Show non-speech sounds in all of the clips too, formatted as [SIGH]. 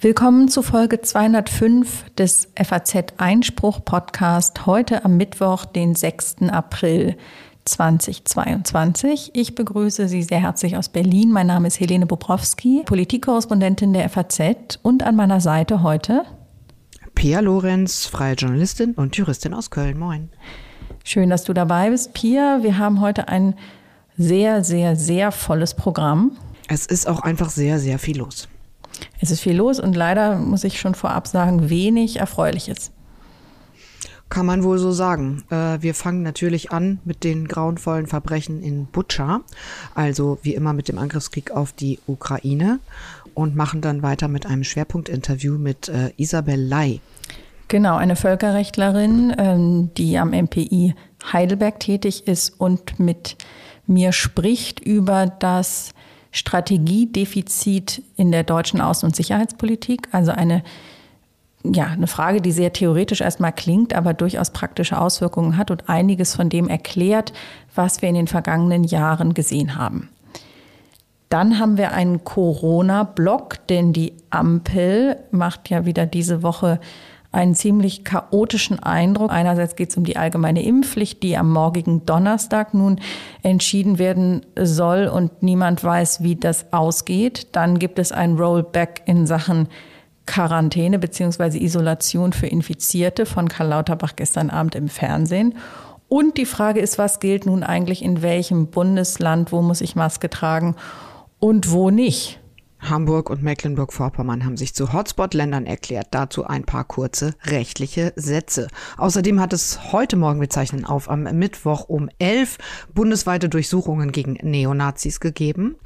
Willkommen zu Folge 205 des FAZ Einspruch Podcast heute am Mittwoch, den 6. April 2022. Ich begrüße Sie sehr herzlich aus Berlin. Mein Name ist Helene Bobrowski, Politikkorrespondentin der FAZ und an meiner Seite heute Pia Lorenz, freie Journalistin und Juristin aus Köln. Moin. Schön, dass du dabei bist, Pia. Wir haben heute ein sehr, sehr, sehr volles Programm. Es ist auch einfach sehr, sehr viel los. Es ist viel los und leider muss ich schon vorab sagen, wenig Erfreuliches. Kann man wohl so sagen. Äh, wir fangen natürlich an mit den grauenvollen Verbrechen in Butscha, also wie immer mit dem Angriffskrieg auf die Ukraine und machen dann weiter mit einem Schwerpunktinterview mit äh, Isabel Lai. Genau, eine Völkerrechtlerin, ähm, die am MPI Heidelberg tätig ist und mit mir spricht über das Strategiedefizit in der deutschen Außen- und Sicherheitspolitik, also eine ja, eine Frage, die sehr theoretisch erstmal klingt, aber durchaus praktische Auswirkungen hat und einiges von dem erklärt, was wir in den vergangenen Jahren gesehen haben. Dann haben wir einen Corona-Block, denn die Ampel macht ja wieder diese Woche einen ziemlich chaotischen Eindruck. Einerseits geht es um die allgemeine Impfpflicht, die am morgigen Donnerstag nun entschieden werden soll und niemand weiß, wie das ausgeht. Dann gibt es ein Rollback in Sachen Quarantäne bzw. Isolation für Infizierte von Karl Lauterbach gestern Abend im Fernsehen. Und die Frage ist, was gilt nun eigentlich in welchem Bundesland, wo muss ich Maske tragen und wo nicht? Hamburg und Mecklenburg-Vorpommern haben sich zu Hotspot-Ländern erklärt. Dazu ein paar kurze rechtliche Sätze. Außerdem hat es heute Morgen, wir zeichnen auf, am Mittwoch um elf bundesweite Durchsuchungen gegen Neonazis gegeben.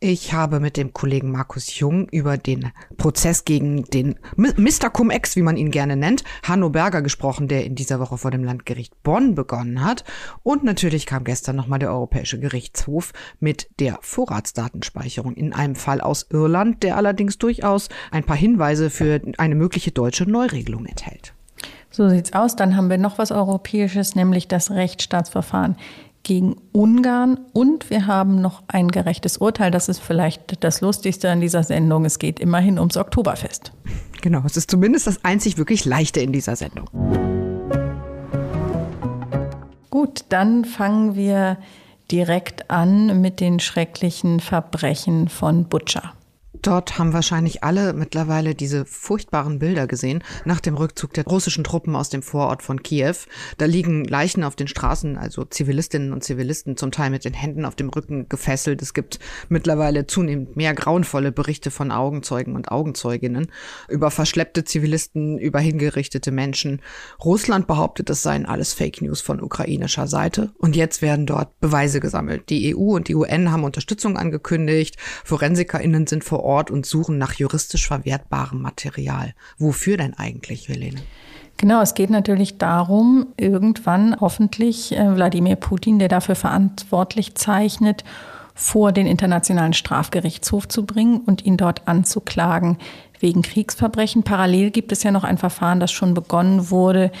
Ich habe mit dem Kollegen Markus Jung über den Prozess gegen den Mr. Cum-Ex, wie man ihn gerne nennt, Hanno Berger gesprochen, der in dieser Woche vor dem Landgericht Bonn begonnen hat. Und natürlich kam gestern nochmal der Europäische Gerichtshof mit der Vorratsdatenspeicherung in einem Fall aus Irland, der allerdings durchaus ein paar Hinweise für eine mögliche deutsche Neuregelung enthält. So sieht's aus. Dann haben wir noch was Europäisches, nämlich das Rechtsstaatsverfahren gegen Ungarn und wir haben noch ein gerechtes Urteil. Das ist vielleicht das Lustigste an dieser Sendung. Es geht immerhin ums Oktoberfest. Genau, es ist zumindest das einzig wirklich Leichte in dieser Sendung. Gut, dann fangen wir direkt an mit den schrecklichen Verbrechen von Butcher. Dort haben wahrscheinlich alle mittlerweile diese furchtbaren Bilder gesehen nach dem Rückzug der russischen Truppen aus dem Vorort von Kiew. Da liegen Leichen auf den Straßen, also Zivilistinnen und Zivilisten, zum Teil mit den Händen auf dem Rücken gefesselt. Es gibt mittlerweile zunehmend mehr grauenvolle Berichte von Augenzeugen und Augenzeuginnen über verschleppte Zivilisten, über hingerichtete Menschen. Russland behauptet, das seien alles Fake News von ukrainischer Seite. Und jetzt werden dort Beweise gesammelt. Die EU und die UN haben Unterstützung angekündigt. ForensikerInnen sind vor Ort und suchen nach juristisch verwertbarem Material. Wofür denn eigentlich, Helene? Genau, es geht natürlich darum, irgendwann hoffentlich äh, Wladimir Putin, der dafür verantwortlich zeichnet, vor den Internationalen Strafgerichtshof zu bringen und ihn dort anzuklagen wegen Kriegsverbrechen. Parallel gibt es ja noch ein Verfahren, das schon begonnen wurde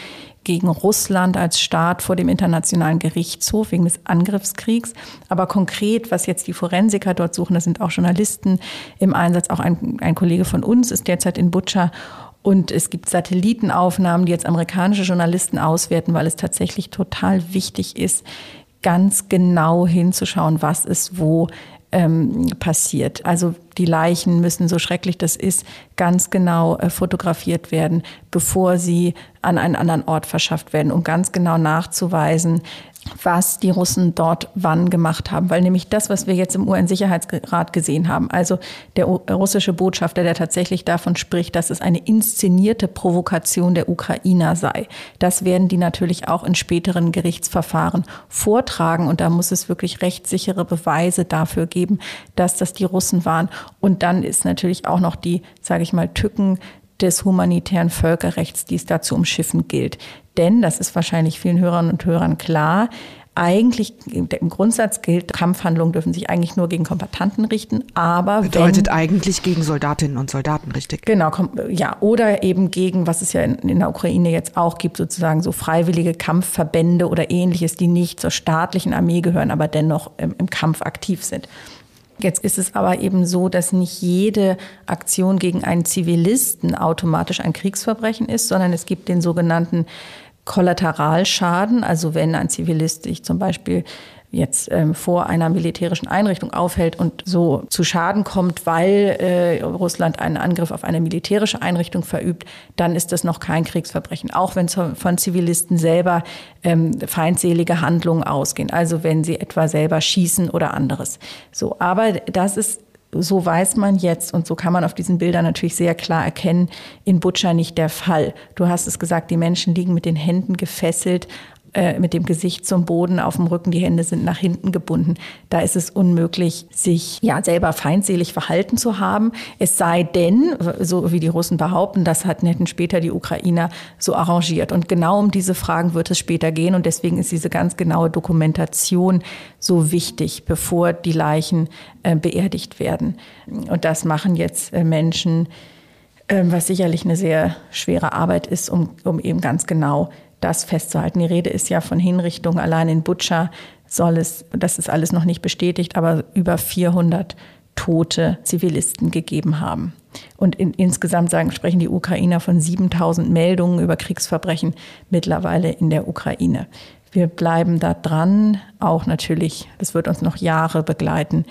gegen Russland als Staat vor dem Internationalen Gerichtshof wegen des Angriffskriegs. Aber konkret, was jetzt die Forensiker dort suchen, das sind auch Journalisten im Einsatz. Auch ein, ein Kollege von uns ist derzeit in Butscha und es gibt Satellitenaufnahmen, die jetzt amerikanische Journalisten auswerten, weil es tatsächlich total wichtig ist, ganz genau hinzuschauen, was ist wo ähm, passiert. Also die Leichen müssen, so schrecklich das ist, ganz genau äh, fotografiert werden, bevor sie an einen anderen Ort verschafft werden, um ganz genau nachzuweisen, was die Russen dort wann gemacht haben. Weil nämlich das, was wir jetzt im UN-Sicherheitsrat gesehen haben, also der russische Botschafter, der tatsächlich davon spricht, dass es eine inszenierte Provokation der Ukrainer sei, das werden die natürlich auch in späteren Gerichtsverfahren vortragen. Und da muss es wirklich rechtssichere Beweise dafür geben, dass das die Russen waren. Und dann ist natürlich auch noch die, sage ich mal, Tücken des humanitären Völkerrechts, die es da zu umschiffen gilt. Denn, das ist wahrscheinlich vielen Hörern und Hörern klar, eigentlich im Grundsatz gilt, Kampfhandlungen dürfen sich eigentlich nur gegen Kombatanten richten, aber bedeutet wenn, eigentlich gegen Soldatinnen und Soldaten, richtig? Genau, ja, oder eben gegen, was es ja in, in der Ukraine jetzt auch gibt, sozusagen so freiwillige Kampfverbände oder ähnliches, die nicht zur staatlichen Armee gehören, aber dennoch im, im Kampf aktiv sind. Jetzt ist es aber eben so, dass nicht jede Aktion gegen einen Zivilisten automatisch ein Kriegsverbrechen ist, sondern es gibt den sogenannten Kollateralschaden. Also wenn ein Zivilist sich zum Beispiel jetzt ähm, vor einer militärischen Einrichtung aufhält und so zu Schaden kommt, weil äh, Russland einen Angriff auf eine militärische Einrichtung verübt, dann ist das noch kein Kriegsverbrechen, auch wenn von Zivilisten selber ähm, feindselige Handlungen ausgehen, also wenn sie etwa selber schießen oder anderes. So, aber das ist so weiß man jetzt und so kann man auf diesen Bildern natürlich sehr klar erkennen, in Butcher nicht der Fall. Du hast es gesagt, die Menschen liegen mit den Händen gefesselt äh, mit dem Gesicht zum Boden auf dem Rücken, die Hände sind nach hinten gebunden. Da ist es unmöglich, sich ja selber feindselig verhalten zu haben. Es sei denn, so wie die Russen behaupten, das hätten später die Ukrainer so arrangiert. Und genau um diese Fragen wird es später gehen. Und deswegen ist diese ganz genaue Dokumentation so wichtig, bevor die Leichen äh, beerdigt werden. Und das machen jetzt äh, Menschen, äh, was sicherlich eine sehr schwere Arbeit ist, um, um eben ganz genau das festzuhalten. Die Rede ist ja von Hinrichtungen. Allein in Butscha soll es, das ist alles noch nicht bestätigt, aber über 400 tote Zivilisten gegeben haben. Und in, insgesamt sagen, sprechen die Ukrainer von 7000 Meldungen über Kriegsverbrechen mittlerweile in der Ukraine. Wir bleiben da dran, auch natürlich, das wird uns noch Jahre begleiten,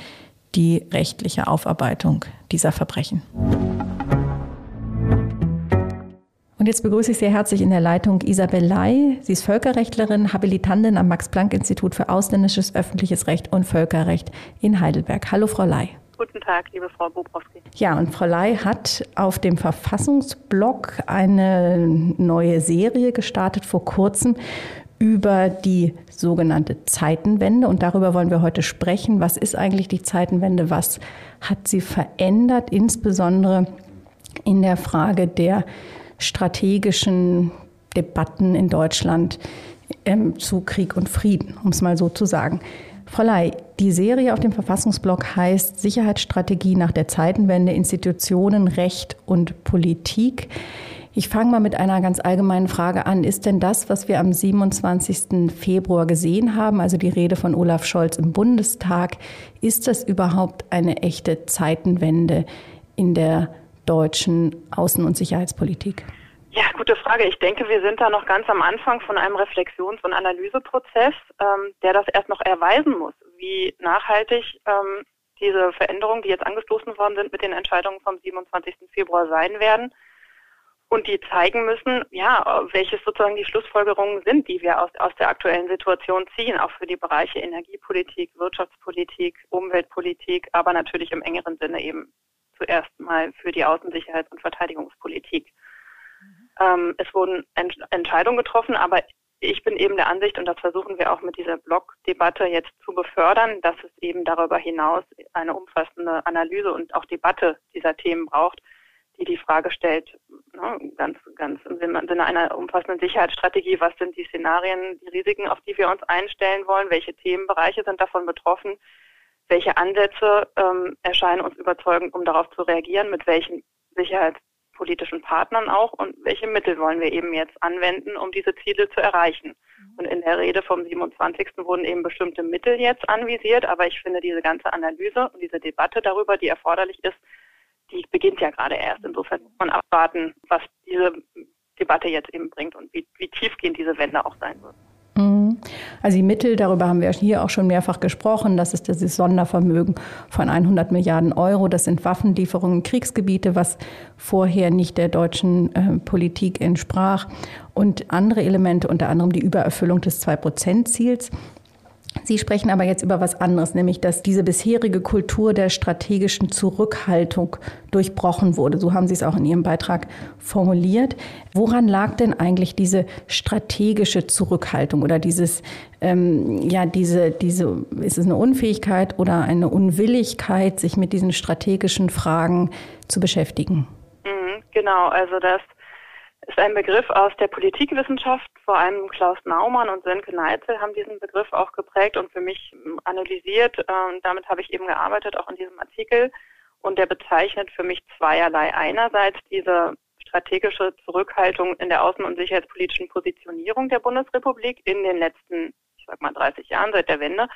die rechtliche Aufarbeitung dieser Verbrechen. Und jetzt begrüße ich sehr herzlich in der Leitung Isabel Ley. Sie ist Völkerrechtlerin, Habilitantin am Max-Planck-Institut für Ausländisches Öffentliches Recht und Völkerrecht in Heidelberg. Hallo, Frau Ley. Guten Tag, liebe Frau Bobrowski. Ja, und Frau Ley hat auf dem Verfassungsblog eine neue Serie gestartet vor kurzem über die sogenannte Zeitenwende. Und darüber wollen wir heute sprechen. Was ist eigentlich die Zeitenwende? Was hat sie verändert, insbesondere in der Frage der strategischen Debatten in Deutschland ähm, zu Krieg und Frieden, um es mal so zu sagen. Frau Ley, die Serie auf dem Verfassungsblog heißt Sicherheitsstrategie nach der Zeitenwende, Institutionen, Recht und Politik. Ich fange mal mit einer ganz allgemeinen Frage an. Ist denn das, was wir am 27. Februar gesehen haben, also die Rede von Olaf Scholz im Bundestag, ist das überhaupt eine echte Zeitenwende in der deutschen Außen- und Sicherheitspolitik? Ja, gute Frage. Ich denke, wir sind da noch ganz am Anfang von einem Reflexions- und Analyseprozess, ähm, der das erst noch erweisen muss, wie nachhaltig ähm, diese Veränderungen, die jetzt angestoßen worden sind mit den Entscheidungen vom 27. Februar sein werden. Und die zeigen müssen, ja, welches sozusagen die Schlussfolgerungen sind, die wir aus, aus der aktuellen Situation ziehen, auch für die Bereiche Energiepolitik, Wirtschaftspolitik, Umweltpolitik, aber natürlich im engeren Sinne eben zuerst mal für die Außensicherheits- und Verteidigungspolitik. Mhm. Ähm, es wurden Ent Entscheidungen getroffen, aber ich bin eben der Ansicht, und das versuchen wir auch mit dieser Blog-Debatte jetzt zu befördern, dass es eben darüber hinaus eine umfassende Analyse und auch Debatte dieser Themen braucht, die die Frage stellt, ne, ganz, ganz im Sinne einer umfassenden Sicherheitsstrategie, was sind die Szenarien, die Risiken, auf die wir uns einstellen wollen, welche Themenbereiche sind davon betroffen, welche Ansätze ähm, erscheinen uns überzeugend, um darauf zu reagieren, mit welchen sicherheitspolitischen Partnern auch und welche Mittel wollen wir eben jetzt anwenden, um diese Ziele zu erreichen. Und in der Rede vom 27. wurden eben bestimmte Mittel jetzt anvisiert, aber ich finde diese ganze Analyse und diese Debatte darüber, die erforderlich ist, die beginnt ja gerade erst. Insofern muss man abwarten, was diese Debatte jetzt eben bringt und wie, wie tiefgehend diese Wende auch sein wird. Also die Mittel, darüber haben wir hier auch schon mehrfach gesprochen, das ist das Sondervermögen von 100 Milliarden Euro. Das sind Waffenlieferungen in Kriegsgebiete, was vorher nicht der deutschen äh, Politik entsprach. Und andere Elemente, unter anderem die Übererfüllung des Zwei-Prozent-Ziels. Sie sprechen aber jetzt über was anderes, nämlich dass diese bisherige Kultur der strategischen Zurückhaltung durchbrochen wurde. So haben Sie es auch in Ihrem Beitrag formuliert. Woran lag denn eigentlich diese strategische Zurückhaltung oder dieses, ähm, ja, diese, diese, ist es eine Unfähigkeit oder eine Unwilligkeit, sich mit diesen strategischen Fragen zu beschäftigen? Mhm, genau, also das ist ein Begriff aus der Politikwissenschaft. Vor allem Klaus Naumann und Sönke Neitzel haben diesen Begriff auch geprägt und für mich analysiert. Und damit habe ich eben gearbeitet, auch in diesem Artikel. Und der bezeichnet für mich zweierlei. Einerseits diese strategische Zurückhaltung in der außen- und sicherheitspolitischen Positionierung der Bundesrepublik in den letzten, ich sag mal, 30 Jahren seit der Wende.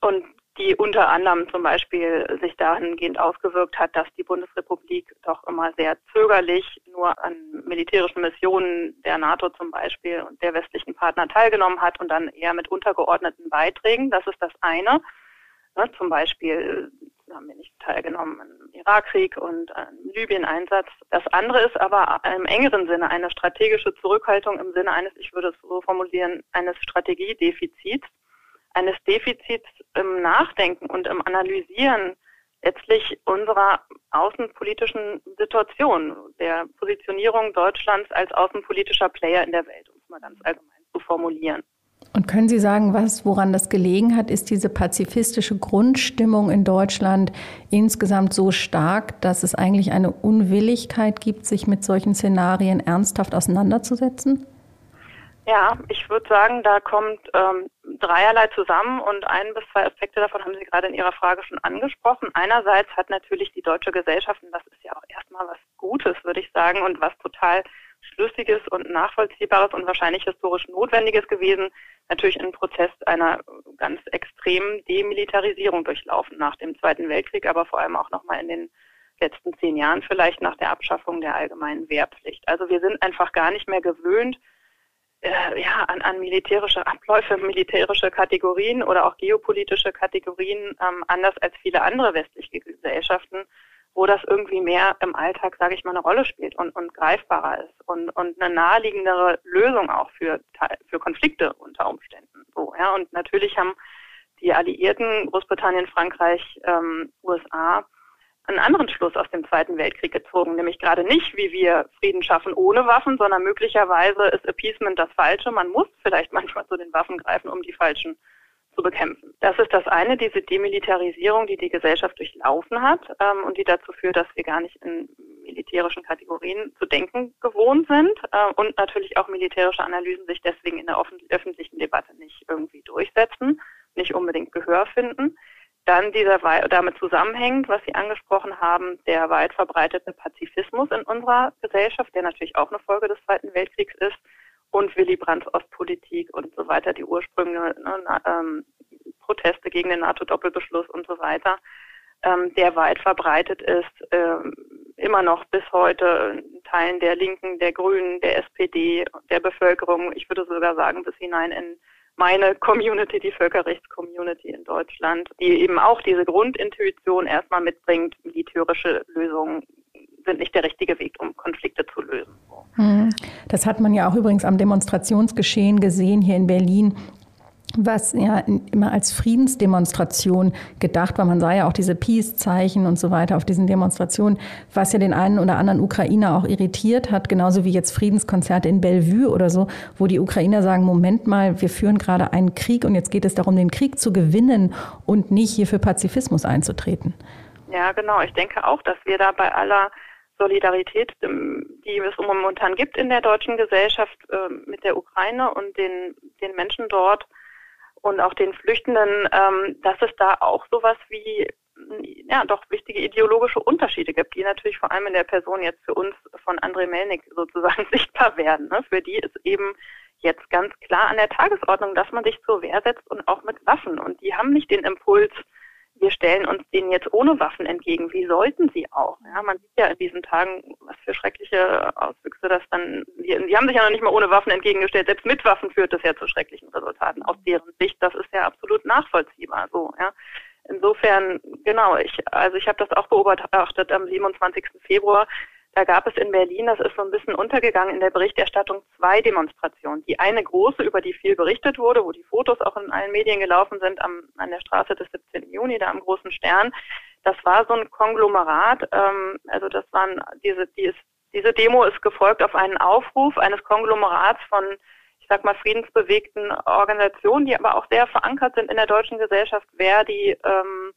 Und die unter anderem zum Beispiel sich dahingehend ausgewirkt hat, dass die Bundesrepublik doch immer sehr zögerlich nur an militärischen Missionen der NATO zum Beispiel und der westlichen Partner teilgenommen hat und dann eher mit untergeordneten Beiträgen. Das ist das eine. Ne, zum Beispiel haben wir nicht teilgenommen im Irakkrieg und im Libyen-Einsatz. Das andere ist aber im engeren Sinne eine strategische Zurückhaltung im Sinne eines, ich würde es so formulieren, eines Strategiedefizits eines Defizits im Nachdenken und im Analysieren letztlich unserer außenpolitischen Situation, der Positionierung Deutschlands als außenpolitischer Player in der Welt, um es mal ganz allgemein zu formulieren. Und können Sie sagen, was, woran das gelegen hat? Ist diese pazifistische Grundstimmung in Deutschland insgesamt so stark, dass es eigentlich eine Unwilligkeit gibt, sich mit solchen Szenarien ernsthaft auseinanderzusetzen? Ja, ich würde sagen, da kommt ähm, dreierlei zusammen und ein bis zwei Aspekte davon haben Sie gerade in Ihrer Frage schon angesprochen. Einerseits hat natürlich die deutsche Gesellschaft, und das ist ja auch erstmal was Gutes, würde ich sagen, und was total Schlüssiges und Nachvollziehbares und wahrscheinlich historisch Notwendiges gewesen, natürlich einen Prozess einer ganz extremen Demilitarisierung durchlaufen nach dem Zweiten Weltkrieg, aber vor allem auch nochmal in den letzten zehn Jahren vielleicht nach der Abschaffung der allgemeinen Wehrpflicht. Also wir sind einfach gar nicht mehr gewöhnt, äh, ja, an, an militärische Abläufe, [LAUGHS] militärische Kategorien oder auch geopolitische Kategorien ähm, anders als viele andere westliche Gesellschaften, wo das irgendwie mehr im Alltag, sage ich mal, eine Rolle spielt und, und greifbarer ist und, und eine naheliegendere Lösung auch für, für Konflikte unter Umständen. So, ja. Und natürlich haben die Alliierten, Großbritannien, Frankreich, ähm, USA, einen anderen Schluss aus dem Zweiten Weltkrieg gezogen, nämlich gerade nicht, wie wir Frieden schaffen ohne Waffen, sondern möglicherweise ist Appeasement das Falsche. Man muss vielleicht [LAUGHS] manchmal zu den Waffen greifen, um die Falschen zu bekämpfen. Das ist das eine, diese Demilitarisierung, die die Gesellschaft durchlaufen hat ähm, und die dazu führt, dass wir gar nicht in militärischen Kategorien zu denken gewohnt sind äh, und natürlich auch militärische Analysen sich deswegen in der öffentlichen Debatte nicht irgendwie durchsetzen, nicht unbedingt Gehör finden. Dann dieser damit zusammenhängt, was Sie angesprochen haben, der weit verbreitete Pazifismus in unserer Gesellschaft, der natürlich auch eine Folge des Zweiten Weltkriegs ist, und Willy Brandts Ostpolitik und so weiter, die Ursprünge, ne, ähm, Proteste gegen den NATO-Doppelbeschluss und so weiter, ähm, der weit verbreitet ist, ähm, immer noch bis heute in Teilen der Linken, der Grünen, der SPD, der Bevölkerung, ich würde sogar sagen, bis hinein in meine Community, die Völkerrechtscommunity in Deutschland, die eben auch diese Grundintuition erstmal mitbringt, militärische Lösungen sind nicht der richtige Weg, um Konflikte zu lösen. Hm. Das hat man ja auch übrigens am Demonstrationsgeschehen gesehen hier in Berlin was ja immer als Friedensdemonstration gedacht war. Man sah ja auch diese Peace-Zeichen und so weiter auf diesen Demonstrationen, was ja den einen oder anderen Ukrainer auch irritiert hat, genauso wie jetzt Friedenskonzerte in Bellevue oder so, wo die Ukrainer sagen, Moment mal, wir führen gerade einen Krieg und jetzt geht es darum, den Krieg zu gewinnen und nicht hier für Pazifismus einzutreten. Ja, genau. Ich denke auch, dass wir da bei aller Solidarität, die es momentan gibt in der deutschen Gesellschaft ähm, mit der Ukraine und den, den Menschen dort, und auch den Flüchtenden, ähm, dass es da auch sowas wie ja doch wichtige ideologische Unterschiede gibt, die natürlich vor allem in der Person jetzt für uns von André Melnik sozusagen [LAUGHS] sichtbar werden. Ne? Für die ist eben jetzt ganz klar an der Tagesordnung, dass man sich zur Wehr setzt und auch mit Waffen. Und die haben nicht den Impuls, wir stellen uns denen jetzt ohne Waffen entgegen. Wie sollten sie auch? Ja, man sieht ja in diesen Tagen, was für schreckliche Auswüchse das dann, die, haben sich ja noch nicht mal ohne Waffen entgegengestellt. Selbst mit Waffen führt das ja zu schrecklichen Resultaten aus deren Sicht. Das ist ja absolut nachvollziehbar, so, ja. Insofern, genau, ich, also ich habe das auch beobachtet am 27. Februar. Da gab es in Berlin, das ist so ein bisschen untergegangen in der Berichterstattung, zwei Demonstrationen. Die eine große, über die viel berichtet wurde, wo die Fotos auch in allen Medien gelaufen sind, am, an der Straße des 17. Juni, da am großen Stern. Das war so ein Konglomerat, ähm, also das waren diese, die ist, diese Demo ist gefolgt auf einen Aufruf eines Konglomerats von, ich sag mal, friedensbewegten Organisationen, die aber auch sehr verankert sind in der deutschen Gesellschaft, Verdi, ähm,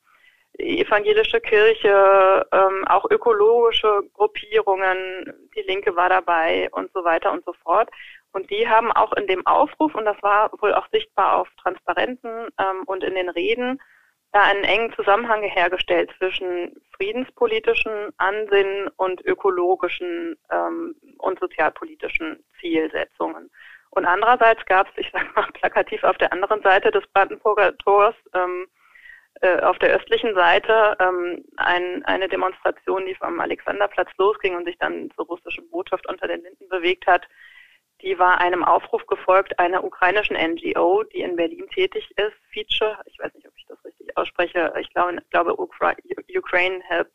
evangelische Kirche, ähm, auch ökologische Gruppierungen, die Linke war dabei und so weiter und so fort. Und die haben auch in dem Aufruf, und das war wohl auch sichtbar auf Transparenten ähm, und in den Reden, da einen engen Zusammenhang hergestellt zwischen friedenspolitischen Ansinnen und ökologischen ähm, und sozialpolitischen Zielsetzungen. Und andererseits gab es, ich sage mal plakativ auf der anderen Seite des Brandenburger Tors, ähm, äh, auf der östlichen Seite ähm, ein, eine Demonstration, die vom Alexanderplatz losging und sich dann zur russischen Botschaft unter den Linden bewegt hat, die war einem Aufruf gefolgt einer ukrainischen NGO, die in Berlin tätig ist, Feature, ich weiß nicht, ob ich das richtig ausspreche, ich glaube, ich glaube Ukraine Help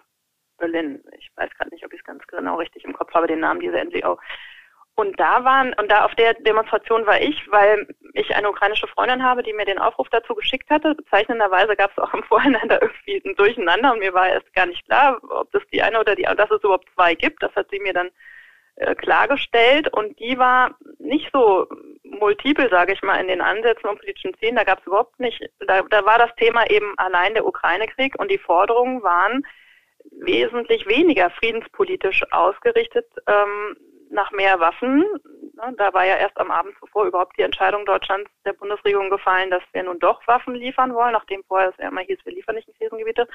Berlin. Ich weiß gerade nicht, ob ich es ganz genau richtig im Kopf habe, den Namen dieser NGO. Und da waren, und da auf der Demonstration war ich, weil ich eine ukrainische Freundin habe, die mir den Aufruf dazu geschickt hatte. Bezeichnenderweise gab es auch im Vorhinein da irgendwie ein Durcheinander und mir war erst gar nicht klar, ob das die eine oder die, dass es überhaupt zwei gibt. Das hat sie mir dann äh, klargestellt und die war nicht so multiple, sage ich mal, in den Ansätzen und politischen Zielen. Da gab es überhaupt nicht, da, da war das Thema eben allein der Ukraine-Krieg und die Forderungen waren wesentlich weniger friedenspolitisch ausgerichtet, ähm, nach mehr Waffen. Ne, da war ja erst am Abend zuvor überhaupt die Entscheidung Deutschlands der Bundesregierung gefallen, dass wir nun doch Waffen liefern wollen, nachdem vorher es ja immer hieß, wir liefern nicht in Krisengebiete.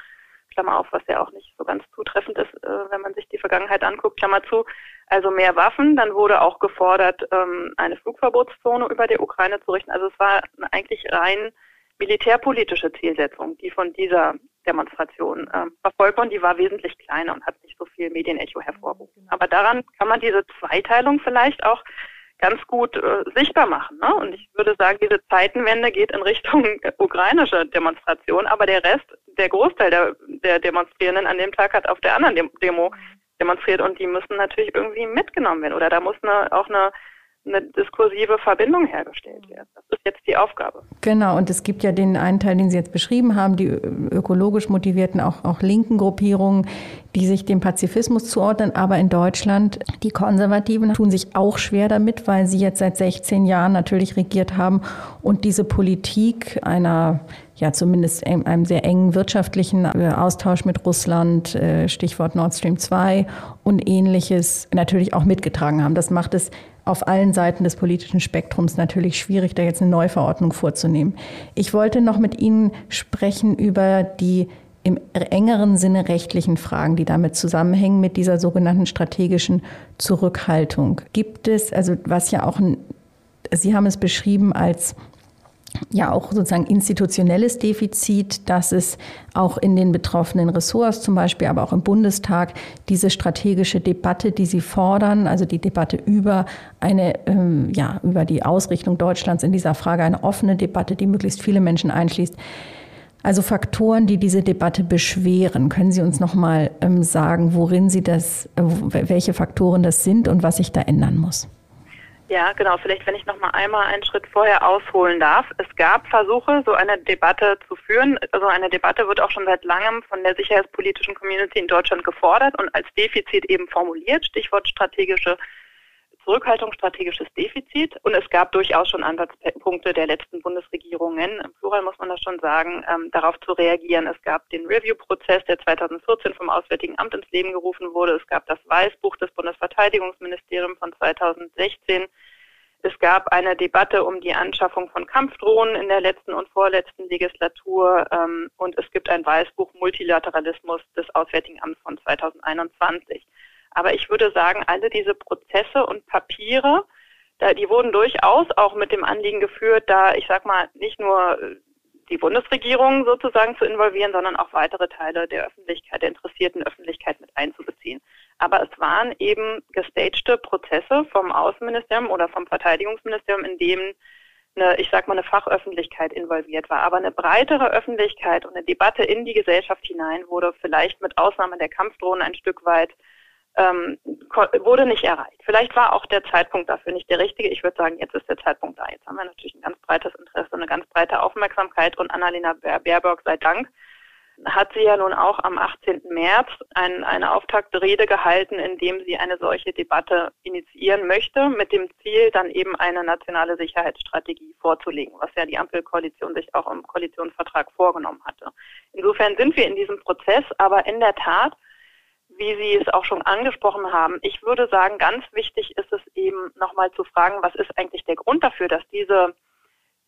Klammer auf, was ja auch nicht so ganz zutreffend ist, äh, wenn man sich die Vergangenheit anguckt, Klammer zu. Also mehr Waffen. Dann wurde auch gefordert, ähm, eine Flugverbotszone über die Ukraine zu richten. Also es war eigentlich rein militärpolitische Zielsetzung, die von dieser Demonstration äh, verfolgt worden. Die war wesentlich kleiner und hat nicht so viel Medienecho hervorgerufen. Aber daran kann man diese Zweiteilung vielleicht auch ganz gut äh, sichtbar machen. Ne? Und ich würde sagen, diese Zeitenwende geht in Richtung [LAUGHS] ukrainische Demonstration, aber der Rest, der Großteil der, der Demonstrierenden an dem Tag hat auf der anderen Demo demonstriert und die müssen natürlich irgendwie mitgenommen werden. Oder da muss eine, auch eine eine diskursive Verbindung hergestellt wird. Das ist jetzt die Aufgabe. Genau, und es gibt ja den einen Teil, den Sie jetzt beschrieben haben, die ökologisch motivierten, auch, auch linken Gruppierungen, die sich dem Pazifismus zuordnen. Aber in Deutschland, die Konservativen tun sich auch schwer damit, weil sie jetzt seit 16 Jahren natürlich regiert haben und diese Politik einer ja zumindest einem sehr engen wirtschaftlichen äh, Austausch mit Russland, äh, Stichwort Nord Stream 2 und ähnliches natürlich auch mitgetragen haben. Das macht es auf allen Seiten des politischen Spektrums natürlich schwierig, da jetzt eine Neuverordnung vorzunehmen. Ich wollte noch mit Ihnen sprechen über die im engeren Sinne rechtlichen Fragen, die damit zusammenhängen mit dieser sogenannten strategischen Zurückhaltung. Gibt es, also was ja auch, ein, Sie haben es beschrieben als ja auch sozusagen institutionelles Defizit, dass es auch in den betroffenen Ressorts zum Beispiel, aber auch im Bundestag diese strategische Debatte, die Sie fordern, also die Debatte über eine, ähm, ja, über die Ausrichtung Deutschlands in dieser Frage, eine offene Debatte, die möglichst viele Menschen einschließt. Also Faktoren, die diese Debatte beschweren. Können Sie uns noch mal ähm, sagen, worin Sie das, äh, welche Faktoren das sind und was sich da ändern muss? Ja, genau. Vielleicht, wenn ich noch mal einmal einen Schritt vorher ausholen darf. Es gab Versuche, so eine Debatte zu führen. Also eine Debatte wird auch schon seit langem von der sicherheitspolitischen Community in Deutschland gefordert und als Defizit eben formuliert. Stichwort strategische Zurückhaltung, strategisches Defizit. Und es gab durchaus schon Ansatzpunkte der letzten Bundesregierungen, im Plural muss man das schon sagen, ähm, darauf zu reagieren. Es gab den Review-Prozess, der 2014 vom Auswärtigen Amt ins Leben gerufen wurde. Es gab das Weißbuch des Bundesverteidigungsministeriums von 2016. Es gab eine Debatte um die Anschaffung von Kampfdrohnen in der letzten und vorletzten Legislatur ähm, und es gibt ein Weißbuch Multilateralismus des Auswärtigen Amts von 2021. Aber ich würde sagen, alle diese Prozesse und Papiere, da, die wurden durchaus auch mit dem Anliegen geführt, da ich sag mal nicht nur äh, die Bundesregierung sozusagen zu involvieren, sondern auch weitere Teile der Öffentlichkeit, der interessierten Öffentlichkeit mit einzubeziehen. Aber es waren eben gestagte Prozesse vom Außenministerium oder vom Verteidigungsministerium, in denen eine, ich sag mal, eine Fachöffentlichkeit involviert war. Aber eine breitere Öffentlichkeit und eine Debatte in die Gesellschaft hinein wurde vielleicht mit Ausnahme der Kampfdrohnen ein Stück weit ähm, wurde nicht erreicht. Vielleicht war auch der Zeitpunkt dafür nicht der richtige. Ich würde sagen, jetzt ist der Zeitpunkt da. Jetzt haben wir natürlich ein ganz breites Interesse, eine ganz breite Aufmerksamkeit und Annalena Baerbock sei Dank hat sie ja nun auch am 18. März ein, eine Auftaktrede gehalten, in dem sie eine solche Debatte initiieren möchte, mit dem Ziel, dann eben eine nationale Sicherheitsstrategie vorzulegen, was ja die Ampelkoalition sich auch im Koalitionsvertrag vorgenommen hatte. Insofern sind wir in diesem Prozess, aber in der Tat wie Sie es auch schon angesprochen haben, ich würde sagen, ganz wichtig ist es eben nochmal zu fragen, was ist eigentlich der Grund dafür, dass diese,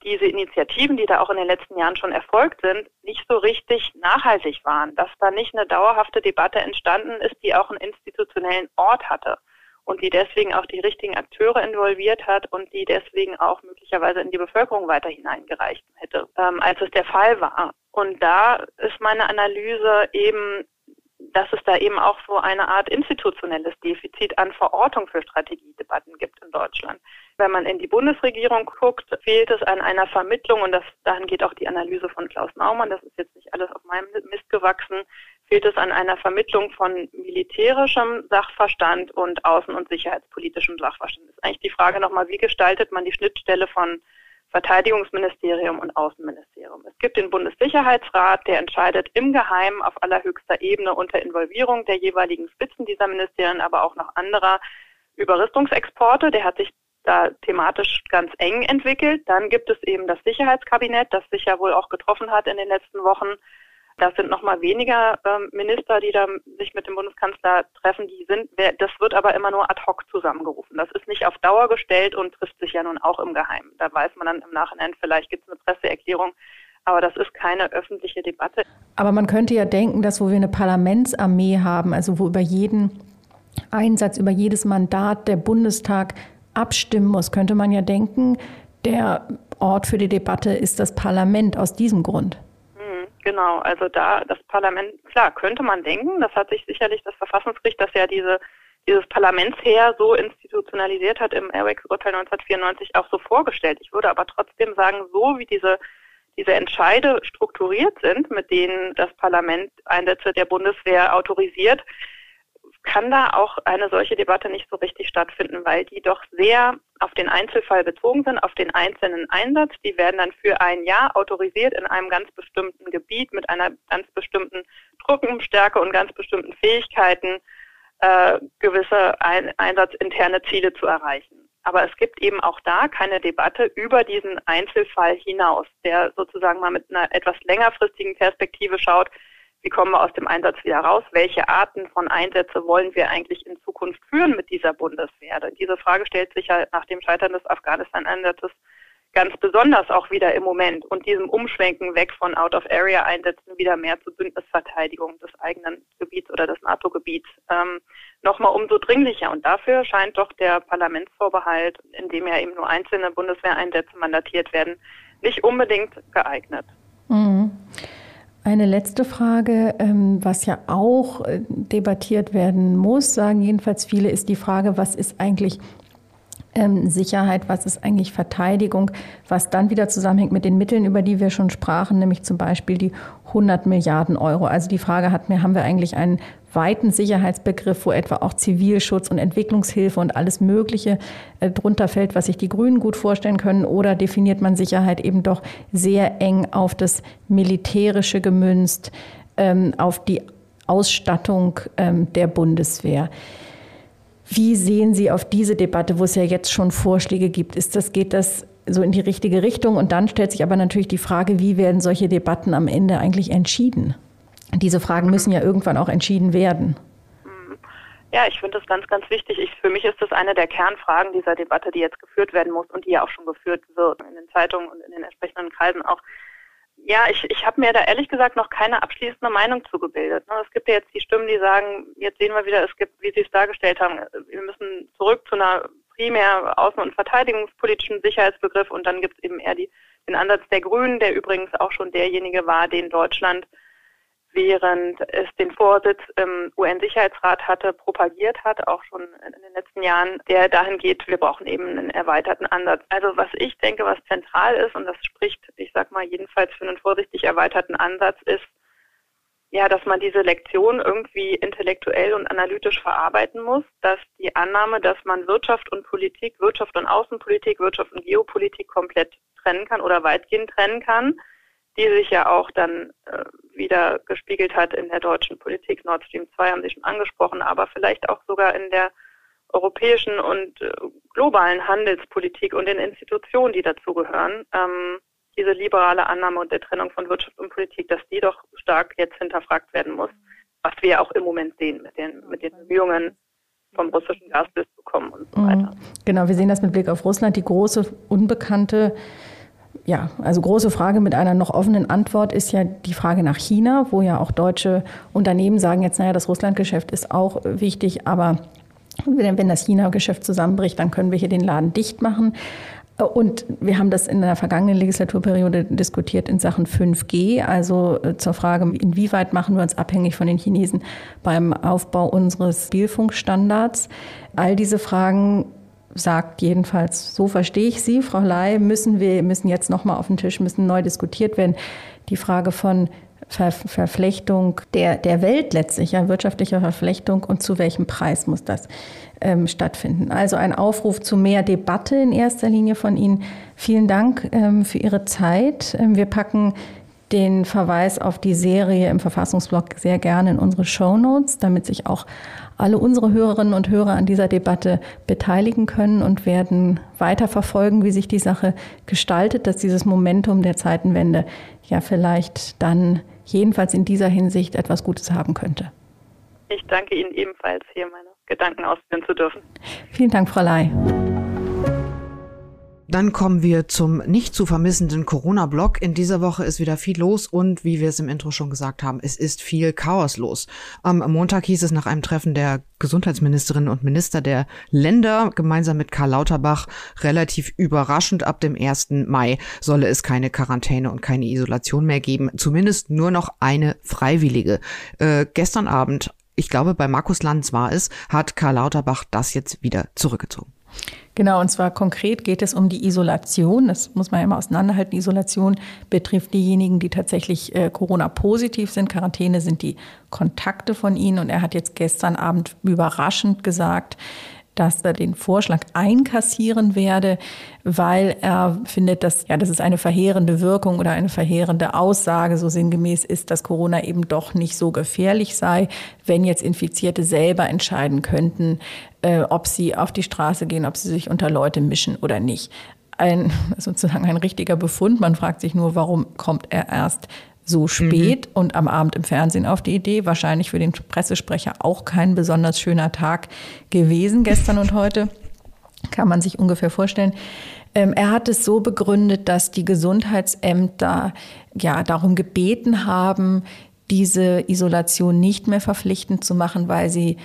diese Initiativen, die da auch in den letzten Jahren schon erfolgt sind, nicht so richtig nachhaltig waren, dass da nicht eine dauerhafte Debatte entstanden ist, die auch einen institutionellen Ort hatte. und die deswegen auch die richtigen Akteure involviert hat und die deswegen auch möglicherweise in die Bevölkerung weiter hineingereicht hätte, ähm, als es der Fall war. Und da ist meine Analyse eben, dass es da eben auch so eine Art institutionelles Defizit an Verortung für Strategiedebatten gibt in Deutschland. Wenn man in die Bundesregierung guckt, fehlt es an einer Vermittlung, und das, dahin geht auch die Analyse von Klaus Naumann, das ist jetzt nicht alles auf meinem Mist gewachsen, fehlt es an einer Vermittlung von militärischem Sachverstand und außen- und sicherheitspolitischem Sachverstand. Das ist eigentlich die Frage nochmal, wie gestaltet man die Schnittstelle von Verteidigungsministerium und Außenministerium. Es gibt den Bundessicherheitsrat, der entscheidet im Geheimen auf allerhöchster Ebene unter Involvierung der jeweiligen Spitzen dieser Ministerien, aber auch noch anderer über Rüstungsexporte. Der hat sich da thematisch ganz eng entwickelt. Dann gibt es eben das Sicherheitskabinett, das sich ja wohl auch getroffen hat in den letzten Wochen das sind noch mal weniger ähm, Minister, die da sich mit dem Bundeskanzler treffen. Die sind, das wird aber immer nur ad hoc zusammengerufen. Das ist nicht auf Dauer gestellt und trifft sich ja nun auch im Geheimen. Da weiß man dann im Nachhinein, vielleicht gibt es eine Presseerklärung. Aber das ist keine öffentliche Debatte. Aber man könnte ja denken, dass wo wir eine Parlamentsarmee haben, also wo über jeden Einsatz, über jedes Mandat der Bundestag abstimmen muss, könnte man ja denken, der Ort für die Debatte ist das Parlament aus diesem Grund. Genau, also da das Parlament, klar, könnte man denken, das hat sich sicherlich das Verfassungsgericht, das ja diese, dieses Parlamentsheer so institutionalisiert hat im Airwax-Urteil 1994 auch so vorgestellt. Ich würde aber trotzdem sagen, so wie diese, diese Entscheide strukturiert sind, mit denen das Parlament Einsätze der Bundeswehr autorisiert, kann da auch eine solche Debatte nicht so richtig stattfinden, weil die doch sehr auf den Einzelfall bezogen sind, auf den einzelnen Einsatz. Die werden dann für ein Jahr autorisiert in einem ganz bestimmten Gebiet mit einer ganz bestimmten Truppenstärke und ganz bestimmten Fähigkeiten, äh, gewisse ein einsatzinterne Ziele zu erreichen. Aber es gibt eben auch da keine Debatte über diesen Einzelfall hinaus, der sozusagen mal mit einer etwas längerfristigen Perspektive schaut, wie kommen wir aus dem Einsatz wieder raus? Welche Arten von Einsätze wollen wir eigentlich in Zukunft führen mit dieser Bundeswehr? Diese Frage stellt sich ja nach dem Scheitern des Afghanistan-Einsatzes ganz besonders auch wieder im Moment und diesem Umschwenken weg von Out-of-Area-Einsätzen wieder mehr zur Bündnisverteidigung des eigenen Gebiets oder des NATO-Gebiets ähm, nochmal umso dringlicher. Und dafür scheint doch der Parlamentsvorbehalt, in dem ja eben nur einzelne Bundeswehreinsätze mandatiert werden, nicht unbedingt geeignet. Mhm. Eine letzte Frage, ähm, was ja auch äh, debattiert werden muss, sagen jedenfalls viele, ist die Frage, was ist eigentlich ähm, Sicherheit, was ist eigentlich Verteidigung, was dann wieder zusammenhängt mit den Mitteln, über die wir schon sprachen, nämlich zum Beispiel die 100 Milliarden Euro. Also die Frage hat mir, haben wir eigentlich einen weiten Sicherheitsbegriff, wo etwa auch Zivilschutz und Entwicklungshilfe und alles Mögliche äh, drunter fällt, was sich die Grünen gut vorstellen können, oder definiert man Sicherheit eben doch sehr eng auf das Militärische gemünzt, ähm, auf die Ausstattung ähm, der Bundeswehr? Wie sehen Sie auf diese Debatte, wo es ja jetzt schon Vorschläge gibt? Ist das, geht das so in die richtige Richtung? Und dann stellt sich aber natürlich die Frage, wie werden solche Debatten am Ende eigentlich entschieden? Diese Fragen müssen ja irgendwann auch entschieden werden. Ja, ich finde das ganz, ganz wichtig. Ich, für mich ist das eine der Kernfragen dieser Debatte, die jetzt geführt werden muss und die ja auch schon geführt wird in den Zeitungen und in den entsprechenden Kreisen auch. Ja, ich, ich habe mir da ehrlich gesagt noch keine abschließende Meinung zugebildet. Ne? Es gibt ja jetzt die Stimmen, die sagen, jetzt sehen wir wieder, es gibt, wie Sie es dargestellt haben, wir müssen zurück zu einer primär außen- und verteidigungspolitischen Sicherheitsbegriff und dann gibt es eben eher die, den Ansatz der Grünen, der übrigens auch schon derjenige war, den Deutschland während es den Vorsitz im UN-Sicherheitsrat hatte, propagiert hat, auch schon in den letzten Jahren, der dahin geht, wir brauchen eben einen erweiterten Ansatz. Also was ich denke, was zentral ist, und das spricht, ich sag mal, jedenfalls für einen vorsichtig erweiterten Ansatz, ist, ja, dass man diese Lektion irgendwie intellektuell und analytisch verarbeiten muss, dass die Annahme, dass man Wirtschaft und Politik, Wirtschaft und Außenpolitik, Wirtschaft und Geopolitik komplett trennen kann oder weitgehend trennen kann, die sich ja auch dann äh, wieder gespiegelt hat in der deutschen Politik. Nord Stream 2 haben Sie schon angesprochen, aber vielleicht auch sogar in der europäischen und äh, globalen Handelspolitik und den Institutionen, die dazugehören. Ähm, diese liberale Annahme und der Trennung von Wirtschaft und Politik, dass die doch stark jetzt hinterfragt werden muss, was wir ja auch im Moment sehen mit den, mit den Bemühungen, vom russischen Gas zu kommen und so weiter. Mhm. Genau, wir sehen das mit Blick auf Russland, die große Unbekannte ja, also große Frage mit einer noch offenen Antwort ist ja die Frage nach China, wo ja auch deutsche Unternehmen sagen jetzt, naja, das Russlandgeschäft ist auch wichtig, aber Wenn das China-Geschäft zusammenbricht, dann können wir hier den Laden dicht machen. Und wir haben das in der vergangenen Legislaturperiode diskutiert in Sachen 5G, also äh, zur Frage, inwieweit machen wir uns abhängig von den Chinesen beim Aufbau unseres Mobilfunkstandards. All diese Fragen sagt jedenfalls, so verstehe ich Sie, Frau Ley, müssen wir müssen jetzt nochmal auf den Tisch, müssen neu diskutiert werden. Die Frage von Ver Verflechtung der, der Welt letztlich, ja, wirtschaftlicher Verflechtung und zu welchem Preis muss das ähm, stattfinden. Also ein Aufruf zu mehr Debatte in erster Linie von Ihnen. Vielen Dank ähm, für Ihre Zeit. Ähm, wir packen den Verweis auf die Serie im Verfassungsblog sehr gerne in unsere Show Notes, damit sich auch alle unsere Hörerinnen und Hörer an dieser Debatte beteiligen können und werden weiter verfolgen, wie sich die Sache gestaltet, dass dieses Momentum der Zeitenwende ja vielleicht dann jedenfalls in dieser Hinsicht etwas Gutes haben könnte. Ich danke Ihnen ebenfalls, hier meine Gedanken ausführen zu dürfen. Vielen Dank, Frau Ley. Dann kommen wir zum nicht zu vermissenden Corona-Block. In dieser Woche ist wieder viel los und wie wir es im Intro schon gesagt haben, es ist viel Chaos los. Am Montag hieß es nach einem Treffen der Gesundheitsministerinnen und Minister der Länder gemeinsam mit Karl Lauterbach relativ überraschend ab dem 1. Mai solle es keine Quarantäne und keine Isolation mehr geben. Zumindest nur noch eine freiwillige. Äh, gestern Abend, ich glaube bei Markus Lanz war es, hat Karl Lauterbach das jetzt wieder zurückgezogen. Genau, und zwar konkret geht es um die Isolation. Das muss man ja immer auseinanderhalten. Isolation betrifft diejenigen, die tatsächlich äh, Corona-positiv sind. Quarantäne sind die Kontakte von ihnen. Und er hat jetzt gestern Abend überraschend gesagt, dass er den Vorschlag einkassieren werde, weil er findet, dass, ja, dass es eine verheerende Wirkung oder eine verheerende Aussage so sinngemäß ist, dass Corona eben doch nicht so gefährlich sei, wenn jetzt Infizierte selber entscheiden könnten, äh, ob sie auf die Straße gehen, ob sie sich unter Leute mischen oder nicht. Ein, [LAUGHS] sozusagen ein richtiger Befund. Man fragt sich nur, warum kommt er erst so spät mhm. und am Abend im Fernsehen auf die Idee. Wahrscheinlich für den Pressesprecher auch kein besonders schöner Tag gewesen, gestern und heute. Kann man sich ungefähr vorstellen. Ähm, er hat es so begründet, dass die Gesundheitsämter ja darum gebeten haben, diese Isolation nicht mehr verpflichtend zu machen, weil sie